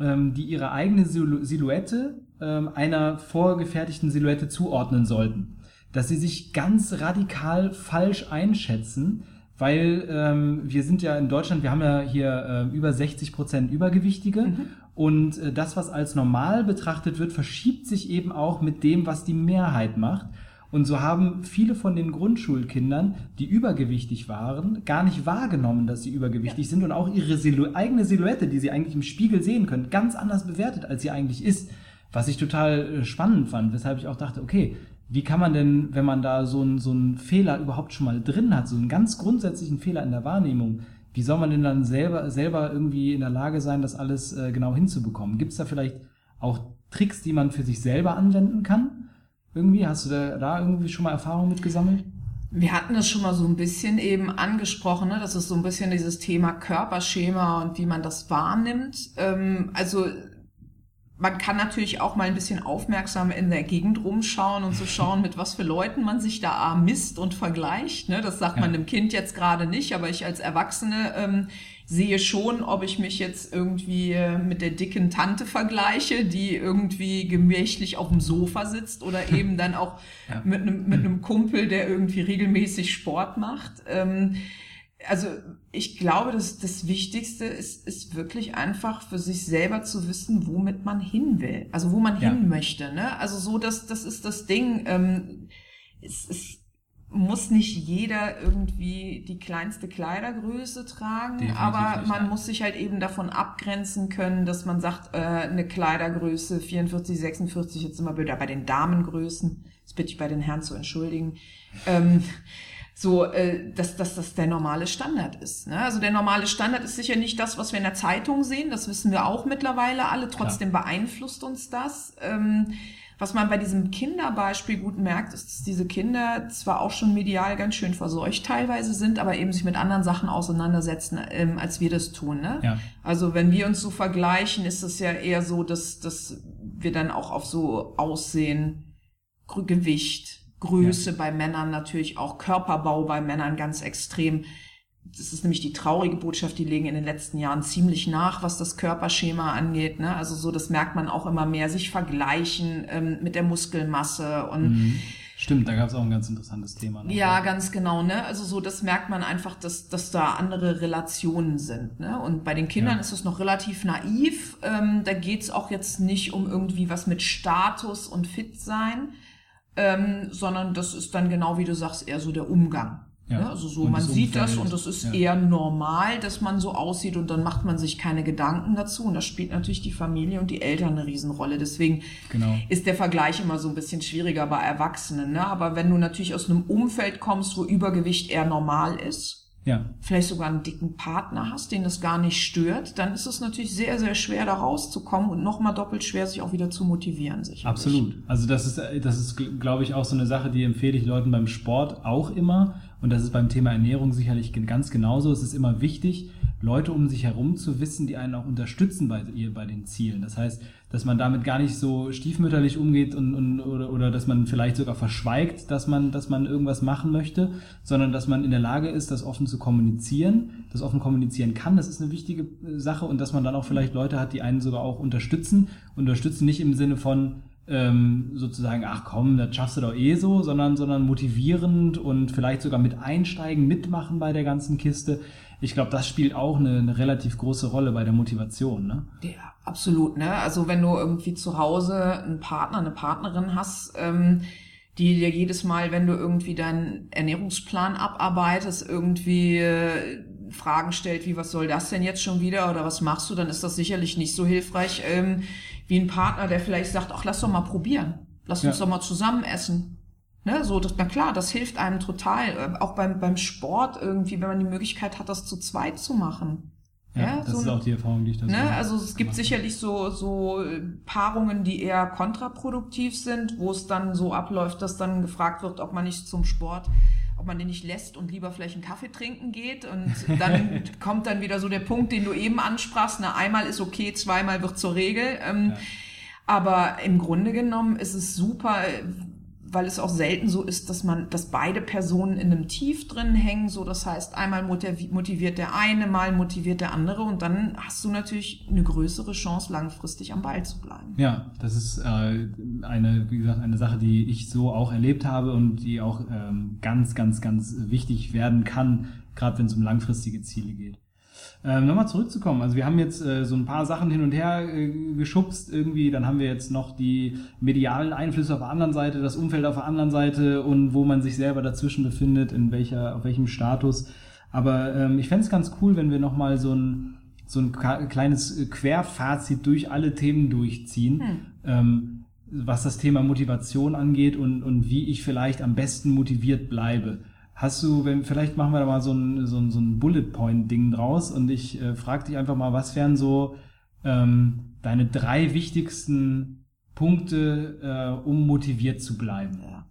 ähm, die ihre eigene Silhouette ähm, einer vorgefertigten Silhouette zuordnen sollten. Dass sie sich ganz radikal falsch einschätzen, weil ähm, wir sind ja in Deutschland, wir haben ja hier äh, über 60 Prozent Übergewichtige mhm. Und äh, das, was als normal betrachtet wird, verschiebt sich eben auch mit dem, was die Mehrheit macht. Und so haben viele von den Grundschulkindern, die übergewichtig waren, gar nicht wahrgenommen, dass sie übergewichtig ja. sind und auch ihre Silhou eigene Silhouette, die sie eigentlich im Spiegel sehen können, ganz anders bewertet, als sie eigentlich ist. Was ich total äh, spannend fand, weshalb ich auch dachte, okay, wie kann man denn, wenn man da so einen so einen Fehler überhaupt schon mal drin hat, so einen ganz grundsätzlichen Fehler in der Wahrnehmung, wie soll man denn dann selber, selber irgendwie in der Lage sein, das alles äh, genau hinzubekommen? Gibt es da vielleicht auch Tricks, die man für sich selber anwenden kann? Irgendwie, hast du da, da irgendwie schon mal Erfahrung mit gesammelt? Wir hatten das schon mal so ein bisschen eben angesprochen, ne? das ist so ein bisschen dieses Thema Körperschema und wie man das wahrnimmt. Ähm, also man kann natürlich auch mal ein bisschen aufmerksam in der Gegend rumschauen und so schauen, mit was für Leuten man sich da misst und vergleicht. Ne? Das sagt ja. man dem Kind jetzt gerade nicht, aber ich als Erwachsene ähm, sehe schon, ob ich mich jetzt irgendwie äh, mit der dicken Tante vergleiche, die irgendwie gemächlich auf dem Sofa sitzt oder (laughs) eben dann auch ja. mit, einem, mit einem Kumpel, der irgendwie regelmäßig Sport macht. Ähm, also ich glaube, dass das Wichtigste ist, ist wirklich einfach für sich selber zu wissen, womit man hin will, also wo man ja. hin möchte. Ne? Also so, dass das ist das Ding. Ähm, es ist muss nicht jeder irgendwie die kleinste Kleidergröße tragen, Definitiv aber nicht, man nein. muss sich halt eben davon abgrenzen können, dass man sagt, äh, eine Kleidergröße 44, 46, jetzt sind wir wieder bei den Damengrößen, das bitte ich bei den Herren zu entschuldigen, ähm, so, äh, dass, dass das der normale Standard ist. Ne? Also der normale Standard ist sicher nicht das, was wir in der Zeitung sehen, das wissen wir auch mittlerweile alle, trotzdem beeinflusst uns das. Ähm, was man bei diesem Kinderbeispiel gut merkt, ist, dass diese Kinder zwar auch schon medial ganz schön verseucht teilweise sind, aber eben sich mit anderen Sachen auseinandersetzen, ähm, als wir das tun. Ne? Ja. Also wenn wir uns so vergleichen, ist es ja eher so, dass, dass wir dann auch auf so Aussehen, Gewicht, Größe bei Männern natürlich auch, Körperbau bei Männern ganz extrem. Das ist nämlich die traurige Botschaft, die legen in den letzten Jahren ziemlich nach, was das Körperschema angeht. Ne? Also so, das merkt man auch immer mehr, sich vergleichen ähm, mit der Muskelmasse und Mhm. Stimmt, da gab es auch ein ganz interessantes Thema. noch. ja, ganz genau, ne? Also so, das merkt man einfach, dass, dass da andere Relationen sind, ne? Und bei den Kindern Ja. ist es noch relativ naiv. Ähm, da geht's auch jetzt nicht um irgendwie was mit Status und fit sein, ähm, sondern das ist dann genau wie du sagst, eher so der Umgang. Ja. Ne? Also so, Und man das sieht das und das ist Ja. eher normal, dass man so aussieht und dann macht man sich keine Gedanken dazu. Und da spielt natürlich die Familie und die Eltern eine Riesenrolle. Deswegen Genau. ist der Vergleich immer so ein bisschen schwieriger bei Erwachsenen. Ne? Aber wenn du natürlich aus einem Umfeld kommst, wo Übergewicht eher normal ist, Ja, vielleicht sogar einen dicken Partner hast, den das gar nicht stört, dann ist es natürlich sehr, sehr schwer, da rauszukommen und nochmal doppelt schwer, sich auch wieder zu motivieren. Sicherlich. Absolut. Also das ist, das ist, glaube ich, auch so eine Sache, die empfehle ich Leuten beim Sport auch immer. Und das ist beim Thema Ernährung sicherlich ganz genauso. Es ist immer wichtig, Leute um sich herum zu wissen, die einen auch unterstützen bei bei den Zielen. Das heißt, dass man damit gar nicht so stiefmütterlich umgeht und, und oder, oder dass man vielleicht sogar verschweigt, dass man, dass man irgendwas machen möchte, sondern dass man in der Lage ist, das offen zu kommunizieren, das offen kommunizieren kann. Das ist eine wichtige äh, Sache und dass man dann auch vielleicht Leute hat, die einen sogar auch unterstützen. Unterstützen nicht im Sinne von ähm, sozusagen, ach komm, das schaffst du doch eh so, sondern, sondern motivierend und vielleicht sogar mit einsteigen, mitmachen bei der ganzen Kiste. Ich glaube, das spielt auch eine, eine relativ große Rolle bei der Motivation. Ne? Ja, absolut. Ne? Also wenn du irgendwie zu Hause einen Partner, eine Partnerin hast, ähm, die dir jedes Mal, wenn du irgendwie deinen Ernährungsplan abarbeitest, irgendwie äh, Fragen stellt, wie was soll das denn jetzt schon wieder oder was machst du, dann ist das sicherlich nicht so hilfreich ähm, wie ein Partner, der vielleicht sagt, ach lass doch mal probieren, lass uns Ja. doch mal zusammen essen. Ne, so, das, na klar, das hilft einem total. Äh, Auch beim, beim Sport irgendwie, wenn man die Möglichkeit hat, das zu zweit zu machen. Ja, Ja, das so ist auch die Erfahrung, die ich da Ne? Also es gibt sicherlich so, so äh, Paarungen, die eher kontraproduktiv sind, wo es dann so abläuft, dass dann gefragt wird, ob man nicht zum Sport, ob man den nicht lässt und lieber vielleicht einen Kaffee trinken geht. Und (laughs) dann kommt dann wieder so der Punkt, den du eben ansprachst. Na, einmal ist okay, zweimal wird zur Regel. Ähm, Ja. Aber im Grunde genommen ist es super, weil es auch selten so ist, dass man, dass beide Personen in einem Tief drin hängen. So, das heißt, einmal motivi- motiviert der eine, mal motiviert der andere und dann hast du natürlich eine größere Chance, langfristig am Ball zu bleiben. Ja, das ist äh, eine, wie gesagt, eine Sache, die ich so auch erlebt habe und die auch ähm, ganz, ganz, ganz wichtig werden kann, gerade wenn es um langfristige Ziele geht. Ähm, Nochmal zurückzukommen, also wir haben jetzt äh, so ein paar Sachen hin und her äh, geschubst irgendwie, dann haben wir jetzt noch die medialen Einflüsse auf der anderen Seite, das Umfeld auf der anderen Seite und wo man sich selber dazwischen befindet, in welcher, auf welchem Status. Aber ähm, ich fände es ganz cool, wenn wir nochmal so ein, so ein kleines Querfazit durch alle Themen durchziehen, ähm, was das Thema Motivation angeht und, und wie ich vielleicht am besten motiviert bleibe. Hast du, wenn, vielleicht machen wir da mal so ein, so ein, so ein Bullet Point Ding draus und ich äh, frage dich einfach mal, was wären so ähm, deine drei wichtigsten Punkte, äh, um motiviert zu bleiben? Ja.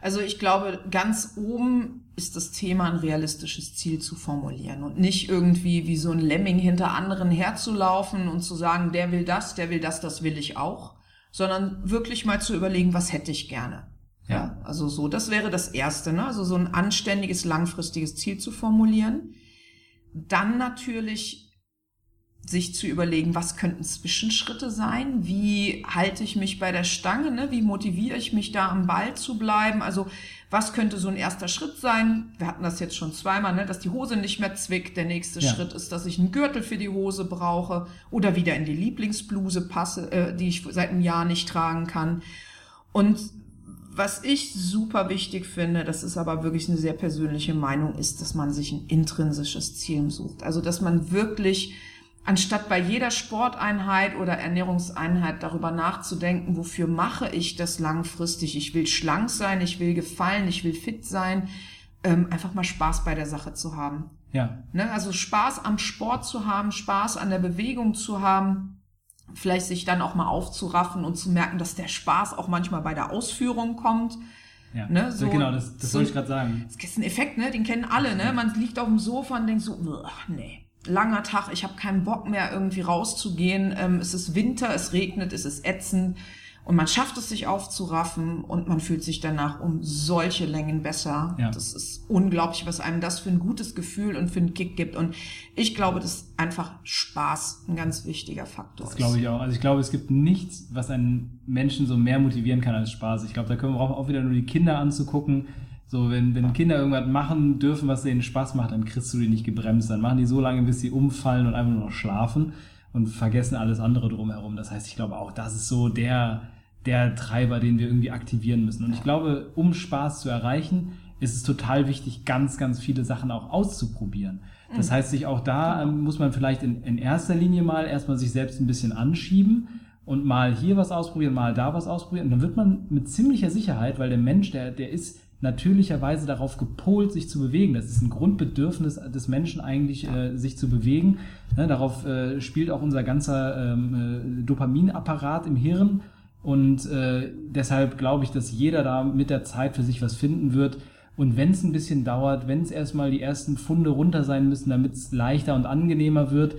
Also ich glaube, ganz oben ist das Thema, ein realistisches Ziel zu formulieren und nicht irgendwie wie so ein Lemming hinter anderen herzulaufen und zu sagen, der will das, der will das, das will ich auch, sondern wirklich mal zu überlegen, was hätte ich gerne. Ja, also so, das wäre das Erste, ne? Also so ein anständiges, langfristiges Ziel zu formulieren. Dann natürlich sich zu überlegen, was könnten Zwischenschritte sein? Wie halte ich mich bei der Stange? Ne? Wie motiviere ich mich da am Ball zu bleiben? Also was könnte so ein erster Schritt sein? Wir hatten das jetzt schon zweimal, ne? dass die Hose nicht mehr zwickt. Der nächste Ja. Schritt ist, dass ich einen Gürtel für die Hose brauche oder wieder in die Lieblingsbluse passe, äh, die ich seit einem Jahr nicht tragen kann. Und was ich super wichtig finde, das ist aber wirklich eine sehr persönliche Meinung, ist, dass man sich ein intrinsisches Ziel sucht. Also, dass man wirklich anstatt bei jeder Sporteinheit oder Ernährungseinheit darüber nachzudenken, wofür mache ich das langfristig? Ich will schlank sein, ich will gefallen, ich will fit sein, ähm, einfach mal Spaß bei der Sache zu haben. Ja. Ne? Also Spaß am Sport zu haben, Spaß an der Bewegung zu haben, vielleicht sich dann auch mal aufzuraffen und zu merken, dass der Spaß auch manchmal bei der Ausführung kommt. Ja, ne, so, genau, das, das so, wollte ich gerade sagen. Das ist ein Effekt, ne? den kennen alle. Ne? Man liegt auf dem Sofa und denkt so, ach nee, langer Tag, ich habe keinen Bock mehr irgendwie rauszugehen. Ähm, es ist Winter, es regnet, es ist ätzend. Und man schafft es, sich aufzuraffen und man fühlt sich danach um solche Längen besser. Ja. Das ist unglaublich, was einem das für ein gutes Gefühl und für einen Kick gibt. Und ich glaube, dass einfach Spaß ein ganz wichtiger Faktor das ist. Das glaube ich auch. Also ich glaube, es gibt nichts, was einen Menschen so mehr motivieren kann als Spaß. Ich glaube, da können wir auch wieder nur die Kinder anzugucken. So, wenn, wenn Kinder irgendwas machen dürfen, was denen Spaß macht, dann kriegst du die nicht gebremst. Dann machen die so lange, bis sie umfallen und einfach nur noch schlafen und vergessen alles andere drumherum. Das heißt, ich glaube auch, das ist so der, der Treiber, den wir irgendwie aktivieren müssen. Und ich glaube, um Spaß zu erreichen, ist es total wichtig, ganz, ganz viele Sachen auch auszuprobieren. Das mhm. heißt, sich auch da ähm, muss man vielleicht in, in erster Linie mal erstmal sich selbst ein bisschen anschieben und mal hier was ausprobieren, mal da was ausprobieren. Und dann wird man mit ziemlicher Sicherheit, weil der Mensch, der, der ist natürlicherweise darauf gepolt, sich zu bewegen. Das ist ein Grundbedürfnis des Menschen eigentlich, äh, sich zu bewegen. Ne, darauf äh, spielt auch unser ganzer ähm, äh, Dopaminapparat im Hirn. Und äh, deshalb glaube ich, dass jeder da mit der Zeit für sich was finden wird. Und wenn es ein bisschen dauert, wenn es erstmal die ersten Funde runter sein müssen, damit es leichter und angenehmer wird,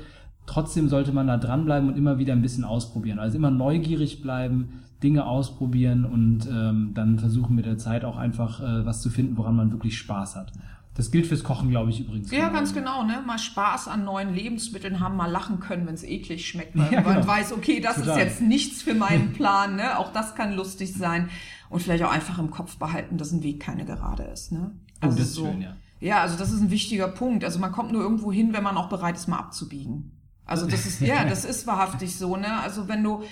trotzdem sollte man da dranbleiben und immer wieder ein bisschen ausprobieren. Also immer neugierig bleiben, Dinge ausprobieren und ähm, dann versuchen mit der Zeit auch einfach äh, was zu finden, woran man wirklich Spaß hat. Das gilt fürs Kochen, glaube ich, übrigens. Ja, ganz genau, ne? Mal Spaß an neuen Lebensmitteln haben, mal lachen können, wenn es eklig schmeckt, weil ja, man genau. weiß, okay, das Total. ist jetzt nichts für meinen (laughs) Plan, ne? Auch das kann lustig sein. Und vielleicht auch einfach im Kopf behalten, dass ein Weg keine gerade ist, ne? Oh, also oh, das ist so, schön, ja. Ja, also das ist ein wichtiger Punkt. Also man kommt nur irgendwo hin, wenn man auch bereit ist, mal abzubiegen. Also das ist, ja, (laughs) das ist wahrhaftig so, ne? Also wenn du,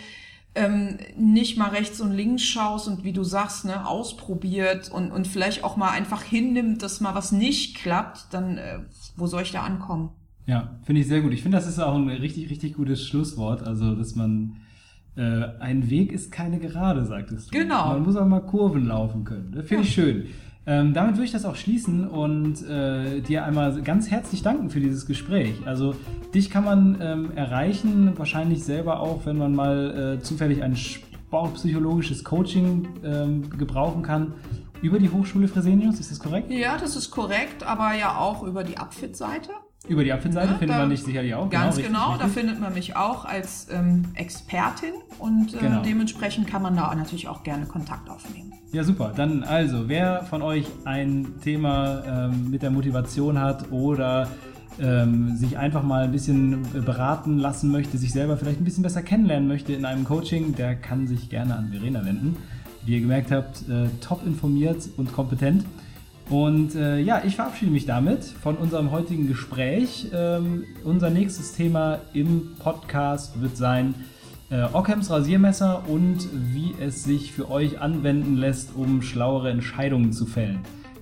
ähm, nicht mal rechts und links schaust und wie du sagst, ne, ausprobiert und, und vielleicht auch mal einfach hinnimmt, dass mal was nicht klappt, dann äh, wo soll ich da ankommen? Ja, finde ich sehr gut. Ich finde, das ist auch ein richtig, richtig gutes Schlusswort. Also, dass man äh, ein Weg ist keine Gerade, sagtest du. Genau. Man muss auch mal Kurven laufen können. Das finde ja. ich schön. Ähm, damit würde ich das auch schließen und äh, dir einmal ganz herzlich danken für dieses Gespräch. Also dich kann man ähm, erreichen, wahrscheinlich selber auch, wenn man mal äh, zufällig ein sportpsychologisches Coaching ähm, gebrauchen kann. Über die Hochschule Fresenius, ist das korrekt? Ja, das ist korrekt, aber ja auch über die Upfit-Seite. Über die Apfelseite ja, findet man dich sicherlich auch. Ganz genau, richtig, genau richtig. da findet man mich auch als ähm, Expertin und äh, genau. dementsprechend kann man da natürlich auch gerne Kontakt aufnehmen. Ja, super. Dann also, wer von euch ein Thema ähm, mit der Motivation hat oder ähm, sich einfach mal ein bisschen beraten lassen möchte, sich selber vielleicht ein bisschen besser kennenlernen möchte in einem Coaching, der kann sich gerne an Verena wenden. Wie ihr gemerkt habt, äh, top informiert und kompetent. Und äh, ja, ich verabschiede mich damit von unserem heutigen Gespräch. Ähm, unser nächstes Thema im Podcast wird sein äh, Ockhams Rasiermesser und wie es sich für euch anwenden lässt, um schlauere Entscheidungen zu fällen.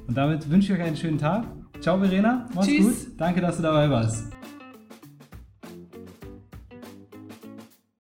Und damit wünsche ich euch einen schönen Tag. Ciao Verena, mach's Tschüss. gut. Danke, dass du dabei warst.